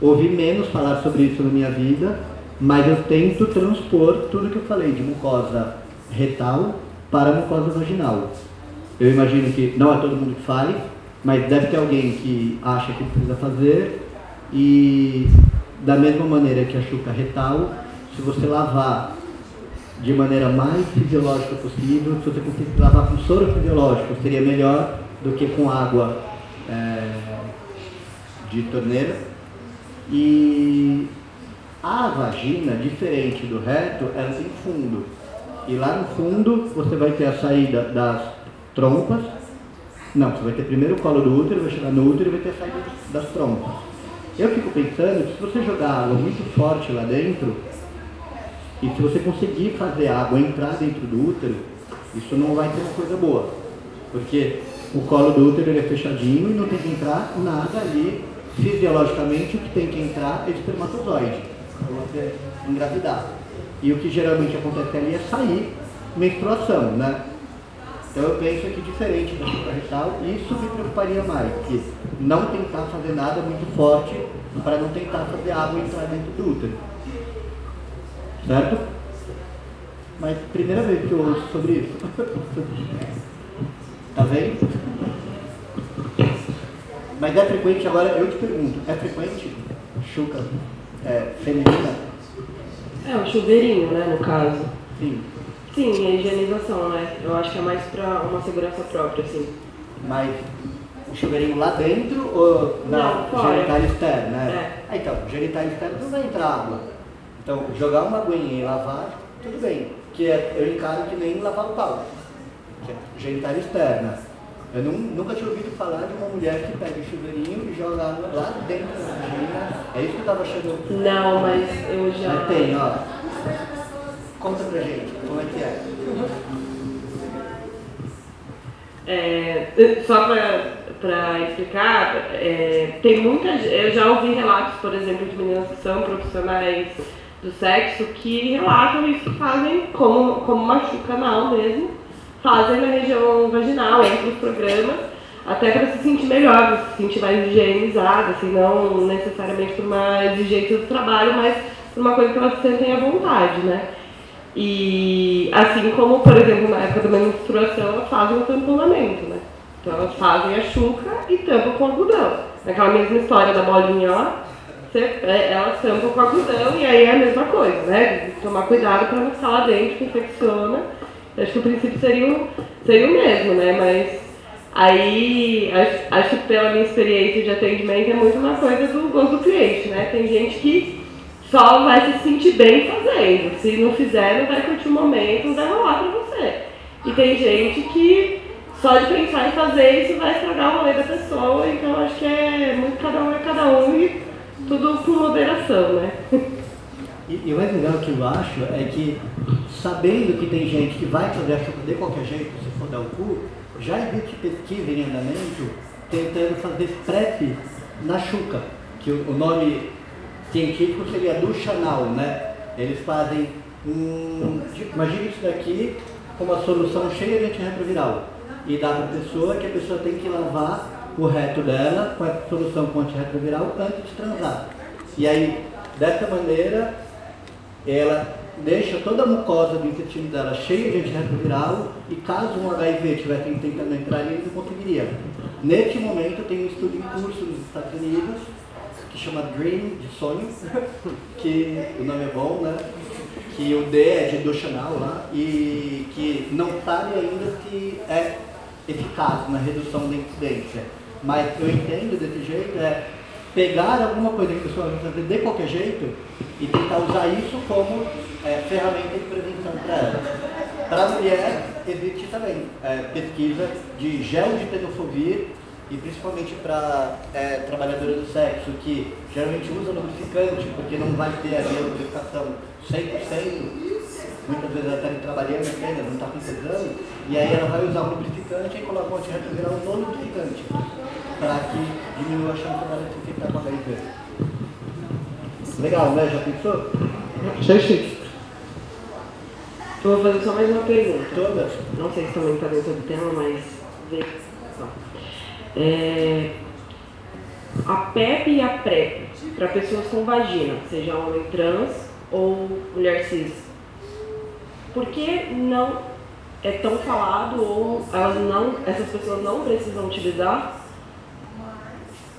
ouvi menos falar sobre isso na minha vida, mas eu tento transpor tudo que eu falei de mucosa retal para mucosa vaginal. Eu imagino que não é todo mundo que faz, mas deve ter alguém que acha que precisa fazer e da mesma maneira que a chuca retal, se você lavar de maneira mais fisiológica possível, se você conseguir lavar com soro fisiológico, seria melhor do que com água é, de torneira. E a vagina, diferente do reto, ela tem fundo. E lá no fundo você vai ter a saída das trompas. Não, você vai ter primeiro o colo do útero, vai chegar no útero e vai ter a saída das trompas. Eu fico pensando que se você jogar água muito forte lá dentro, e se você conseguir fazer a água entrar dentro do útero, isso não vai ser uma coisa boa. Porque o colo do útero ele é fechadinho e não tem que entrar nada ali. Fisiologicamente, o que tem que entrar é espermatozoide, para você engravidar. E o que geralmente acontece ali é sair menstruação, né? Então eu penso que diferente da suprarretal, isso me preocuparia mais, que não tentar fazer nada muito forte para não tentar fazer água entrar dentro do útero. Certo? Mas primeira vez que eu ouço sobre isso. tá vendo? Mas é frequente, agora eu te pergunto, é frequente chuca é, feminina? É, um chuveirinho, né, no caso. Sim. Sim, a higienização, né? Eu acho que é mais pra uma segurança própria, assim. Mas o chuveirinho lá dentro ou na Não, genital externa? Né? É. Ah, então, genital externo não vai entrar água. Então, jogar uma aguinha e lavar, tudo bem. Que é, eu encaro que nem lavar o pau. Que é genital externa. Eu nu- nunca tinha ouvido falar de uma mulher que pega o chuveirinho e joga água lá dentro da vagina. É isso que eu estava achando. Não, mas eu já. Mas tem, ó. Conta pra gente, como é que é? É, só para explicar, é, tem muita. Eu já ouvi relatos, por exemplo, de meninas que são profissionais do sexo que relatam isso, fazem como, como machuca anal mesmo, fazem na região vaginal, entre os programas, até para se sentir melhor, pra se sentir mais higienizada, assim, não necessariamente por uma exigência do trabalho, mas por uma coisa que elas sentem à vontade, né? E assim como, por exemplo, na época da menstruação, elas fazem o tamponamento, né? Então elas fazem a chuca e tampam com algodão. Naquela mesma história da bolinha lá, é, elas tampam com algodão e aí é a mesma coisa, né? Tomar cuidado para não ficar lá dentro que infecciona. Acho que o princípio seria o, seria o mesmo, né? Mas aí acho, acho que pela minha experiência de atendimento é muito uma coisa do gosto do cliente, né? Tem gente que só vai se sentir bem fazendo. Se não fizer, não vai curtir o momento, não vai rolar pra você. E tem gente que só de pensar em fazer isso vai estragar o rolê da pessoa, então acho que é muito cada um é cada um e tudo com moderação, né? E, e o mais legal que eu acho é que, sabendo que tem gente que vai fazer a chuva de qualquer jeito, se for dar o cu, já existe pesquisa em andamento tentando fazer PrEP na chuca, que o nome científico seria ducha anal, né? Eles fazem um. Imagina isso daqui com uma solução cheia de antirretroviral. E dá para a pessoa que a pessoa tem que lavar o reto dela com a solução com antirretroviral antes de transar. E aí, dessa maneira, ela deixa toda a mucosa do intestino dela cheia de antirretroviral e caso um HIV estivesse tentando entrar ali, ele não conseguiria. Neste momento tem um estudo em curso nos Estados Unidos que chama Dream, de sonho, que o nome é bom, né? Que o D é de educacional lá e que não sabe ainda se é eficaz na redução da incidência. Mas eu entendo desse jeito é pegar alguma coisa que a pessoa vai fazer de qualquer jeito e tentar usar isso como é, ferramenta de prevenção para ela. Para a mulher, existe também é, pesquisa de gel de tenofovir e principalmente para é, trabalhadoras do sexo que geralmente usam lubrificante porque não vai ter ali a lubrificação 100%, muitas vezes ela está trabalhando apenas, não está tesão, e aí ela vai usar um lubrificante e coloca um antirretroviral no lubrificante para que diminua a chance dela se infectar com HIV. Legal, né? Já pensou? Xixi. Eu vou fazer só mais uma pergunta. Todas? Não sei se também está dentro do tema, mas. É, a PEP e a PrEP, para pessoas com vagina, seja homem trans ou mulher cis, por que não é tão falado ou elas não, essas pessoas não precisam utilizar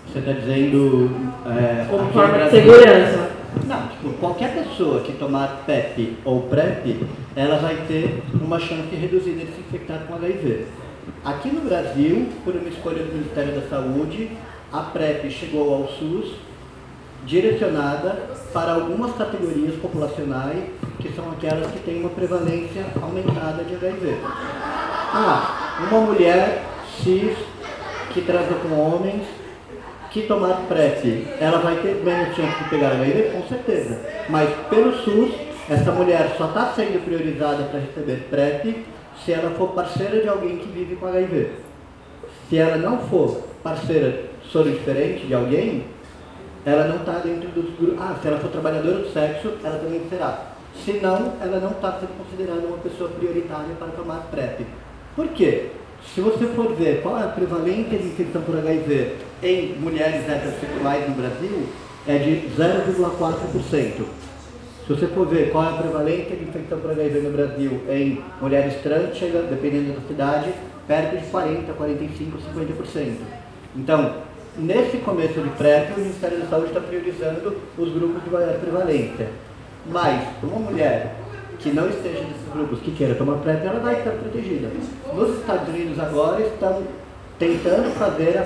Você está dizendo. É, como forma de segurança? Não, tipo, qualquer pessoa que tomar PEP ou PrEP, ela vai ter uma chance reduzida de se infectar com HIV. Aqui no Brasil, por uma escolha do Ministério da Saúde, a PrEP chegou ao SUS direcionada para algumas categorias populacionais, que são aquelas que têm uma prevalência aumentada de HIV. Ah, uma mulher cis que transa com homens que tomar PrEP, ela vai ter menos chance de pegar HIV? Com certeza. Mas pelo SUS, essa mulher só está sendo priorizada para receber PrEP se ela for parceira de alguém que vive com HIV. Se ela não for parceira soro diferente de alguém, ela não está dentro dos grupos. Ah, se ela for trabalhadora do sexo, ela também será. Se não, ela não está sendo considerada uma pessoa prioritária para tomar PrEP. Por quê? Se você for ver qual é a prevalência de infecção por HIV em mulheres heterossexuais no Brasil, é de 0,4%. Se você for ver qual é a prevalência de infecção por HIV no Brasil em mulheres trans, chega, dependendo da cidade, perto de 40, 45, 50%. Então, nesse começo de PrEP, o Ministério da Saúde está priorizando os grupos de maior prevalência. Mas, uma mulher que não esteja nesses grupos, que queira tomar PrEP, ela vai estar protegida. Nos Estados Unidos agora estão tentando fazer a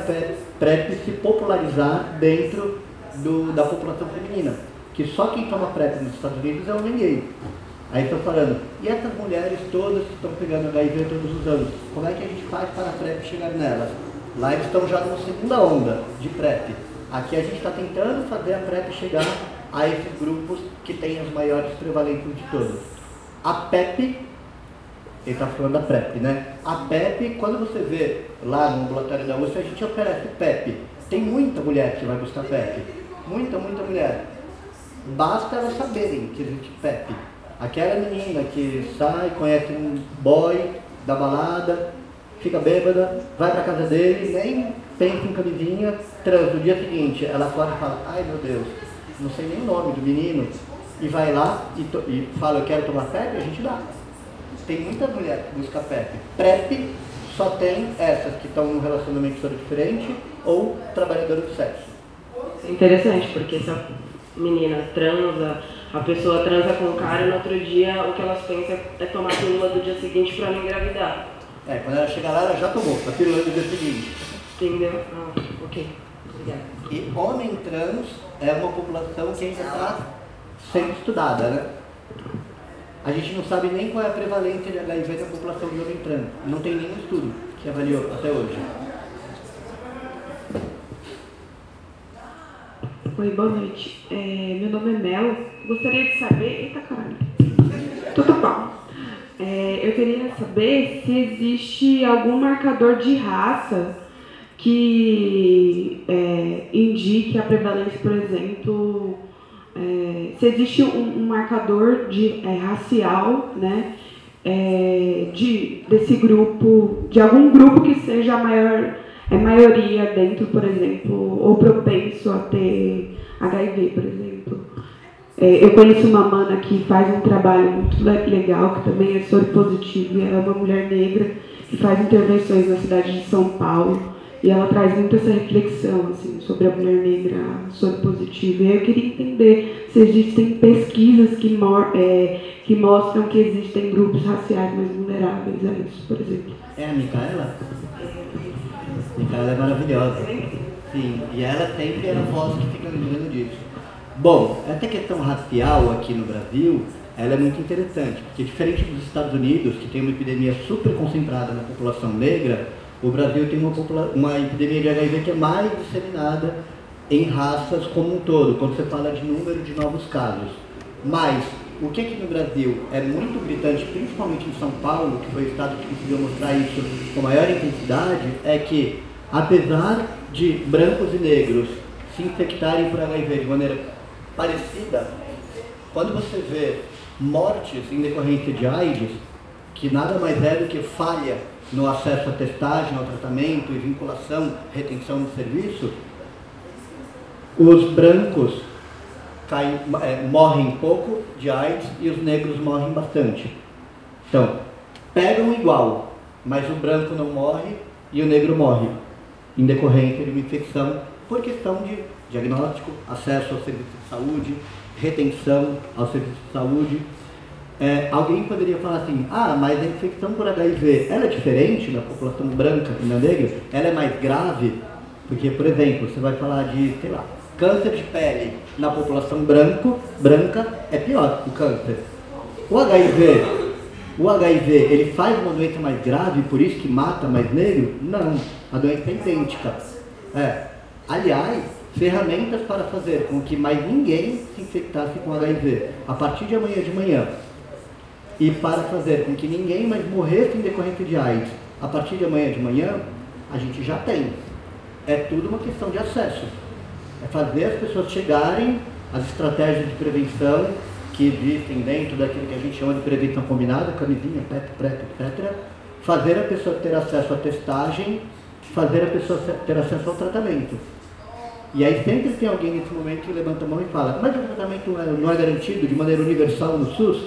PrEP se popularizar dentro do- da população feminina. Que só quem toma PrEP nos Estados Unidos é homem gay. Aí estão falando, e essas mulheres todas que estão pegando HIV todos os anos, como é que a gente faz para a PrEP chegar nelas? Lá eles estão já numa segunda onda de PrEP. Aqui a gente está tentando fazer a PrEP chegar a esses grupos que têm as maiores prevalências de todas. A PEP, ele está falando da PrEP, né? A PEP, quando você vê lá no ambulatório da USP, a gente oferece PEP. Tem muita mulher que vai buscar PEP. Muita, muita mulher. Basta elas saberem que existe PEP. Aquela menina que sai, conhece um boy da balada, fica bêbada, vai pra casa dele, nem pensa em camisinha, transa. No dia seguinte, ela acorda e fala, ai meu Deus, não sei nem o nome do menino, e vai lá e, e fala, eu quero tomar PEP, a gente dá. Tem muita mulher que busca PEP. PrEP só tem essas que estão num relacionamento soro diferente ou trabalhadora do sexo. Interessante, porque a menina transa, a pessoa transa com o cara e no outro dia o que elas pensam é tomar a pílula do dia seguinte pra não engravidar. É, quando ela chegar lá, ela já tomou, a pílula do dia seguinte. Entendeu? Ah, ok. Obrigada. E homem trans é uma população que ainda está sendo estudada, né? A gente não sabe nem qual é a prevalência de HIV na população de homem trans. Não tem nenhum estudo que avaliou até hoje. Oi, boa noite. É, meu nome é Mel. Gostaria de saber. Eita caralho. Tudo bom. É, eu queria saber se existe algum marcador de raça que é, indique a prevalência, por exemplo, é, se existe um, um marcador de é, racial, né, é, de, desse grupo, de algum grupo que seja a maior é maioria dentro, por exemplo, ou propenso a ter HIV, por exemplo. É, eu conheço uma mana que faz um trabalho muito legal, que também é soropositiva, ela é uma mulher negra que faz intervenções na cidade de São Paulo. E ela traz muito essa reflexão assim, sobre a mulher negra soropositiva. E eu queria entender se existem pesquisas que, é, que mostram que existem grupos raciais mais vulneráveis a isso, por exemplo. É a Micaela? Micaela é maravilhosa. Sim, e ela sempre é a voz que fica lembrando disso. Bom, essa questão racial aqui no Brasil, ela é muito interessante, porque diferente dos Estados Unidos, que tem uma epidemia super concentrada na população negra, o Brasil tem uma, uma epidemia de HIV que é mais disseminada em raças como um todo, quando você fala de número de novos casos. Mas o que aqui no Brasil é muito gritante, principalmente em São Paulo, que foi o estado que conseguiu mostrar isso com maior intensidade, é que apesar de brancos e negros se infectarem por HIV de maneira parecida, quando você vê mortes em decorrência de AIDS, que nada mais é do que falha no acesso à testagem, ao tratamento e vinculação, retenção do serviço, os brancos caem, é, morrem pouco de AIDS e os negros morrem bastante. Então, pegam igual, mas o branco não morre e o negro morre, em decorrência de uma infecção por questão de diagnóstico, acesso ao serviço de saúde, retenção ao serviço de saúde é, alguém poderia falar assim, ah, mas a infecção por HIV, ela é diferente da população branca e na negra? Ela é mais grave? Porque, por exemplo, você vai falar de, sei lá, câncer de pele na população branco, branca é pior o câncer. O HIV, o HIV, ele faz uma doença mais grave, por isso que mata mais negro? Não, a doença é idêntica. É. Aliás, ferramentas para fazer com que mais ninguém se infectasse com HIV. A partir de amanhã de manhã, e para fazer com que ninguém mais morresse em decorrência de AIDS a partir de amanhã de manhã, a gente já tem. É tudo uma questão de acesso. É fazer as pessoas chegarem às estratégias de prevenção que existem dentro daquilo que a gente chama de prevenção combinada, camisinha, PEP, PrEP, etc. Fazer a pessoa ter acesso à testagem, fazer a pessoa ter acesso ao tratamento. E aí sempre tem alguém nesse momento que levanta a mão e fala, mas o tratamento não é, é garantido de maneira universal no SUS?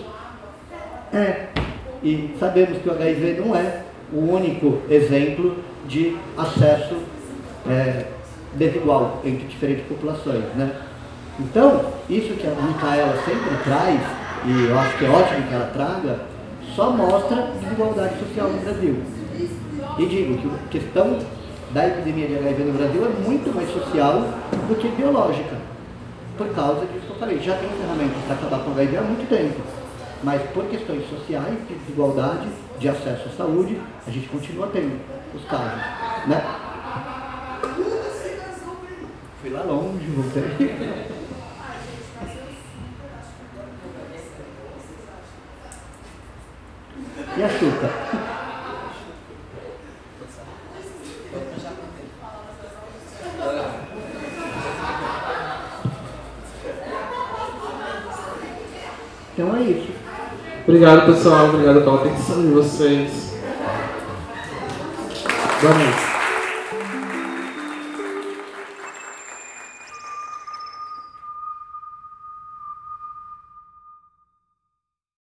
É. E sabemos que o HIV não é o único exemplo de acesso é, desigual entre diferentes populações. Né? Então, isso que a Micaela sempre traz, e eu acho que é ótimo que ela traga, só mostra desigualdade social no Brasil. E digo que a questão da epidemia de HIV no Brasil é muito mais social do que biológica. Por causa disso que eu falei, já tem ferramentas para acabar com o HIV há muito tempo mas por questões sociais, de desigualdade, de acesso à saúde, a gente continua tendo os casos. Né? Fui lá longe, voltei. E a Xuca? Então é isso. Obrigado, pessoal. Obrigado pela atenção de vocês. Boa noite.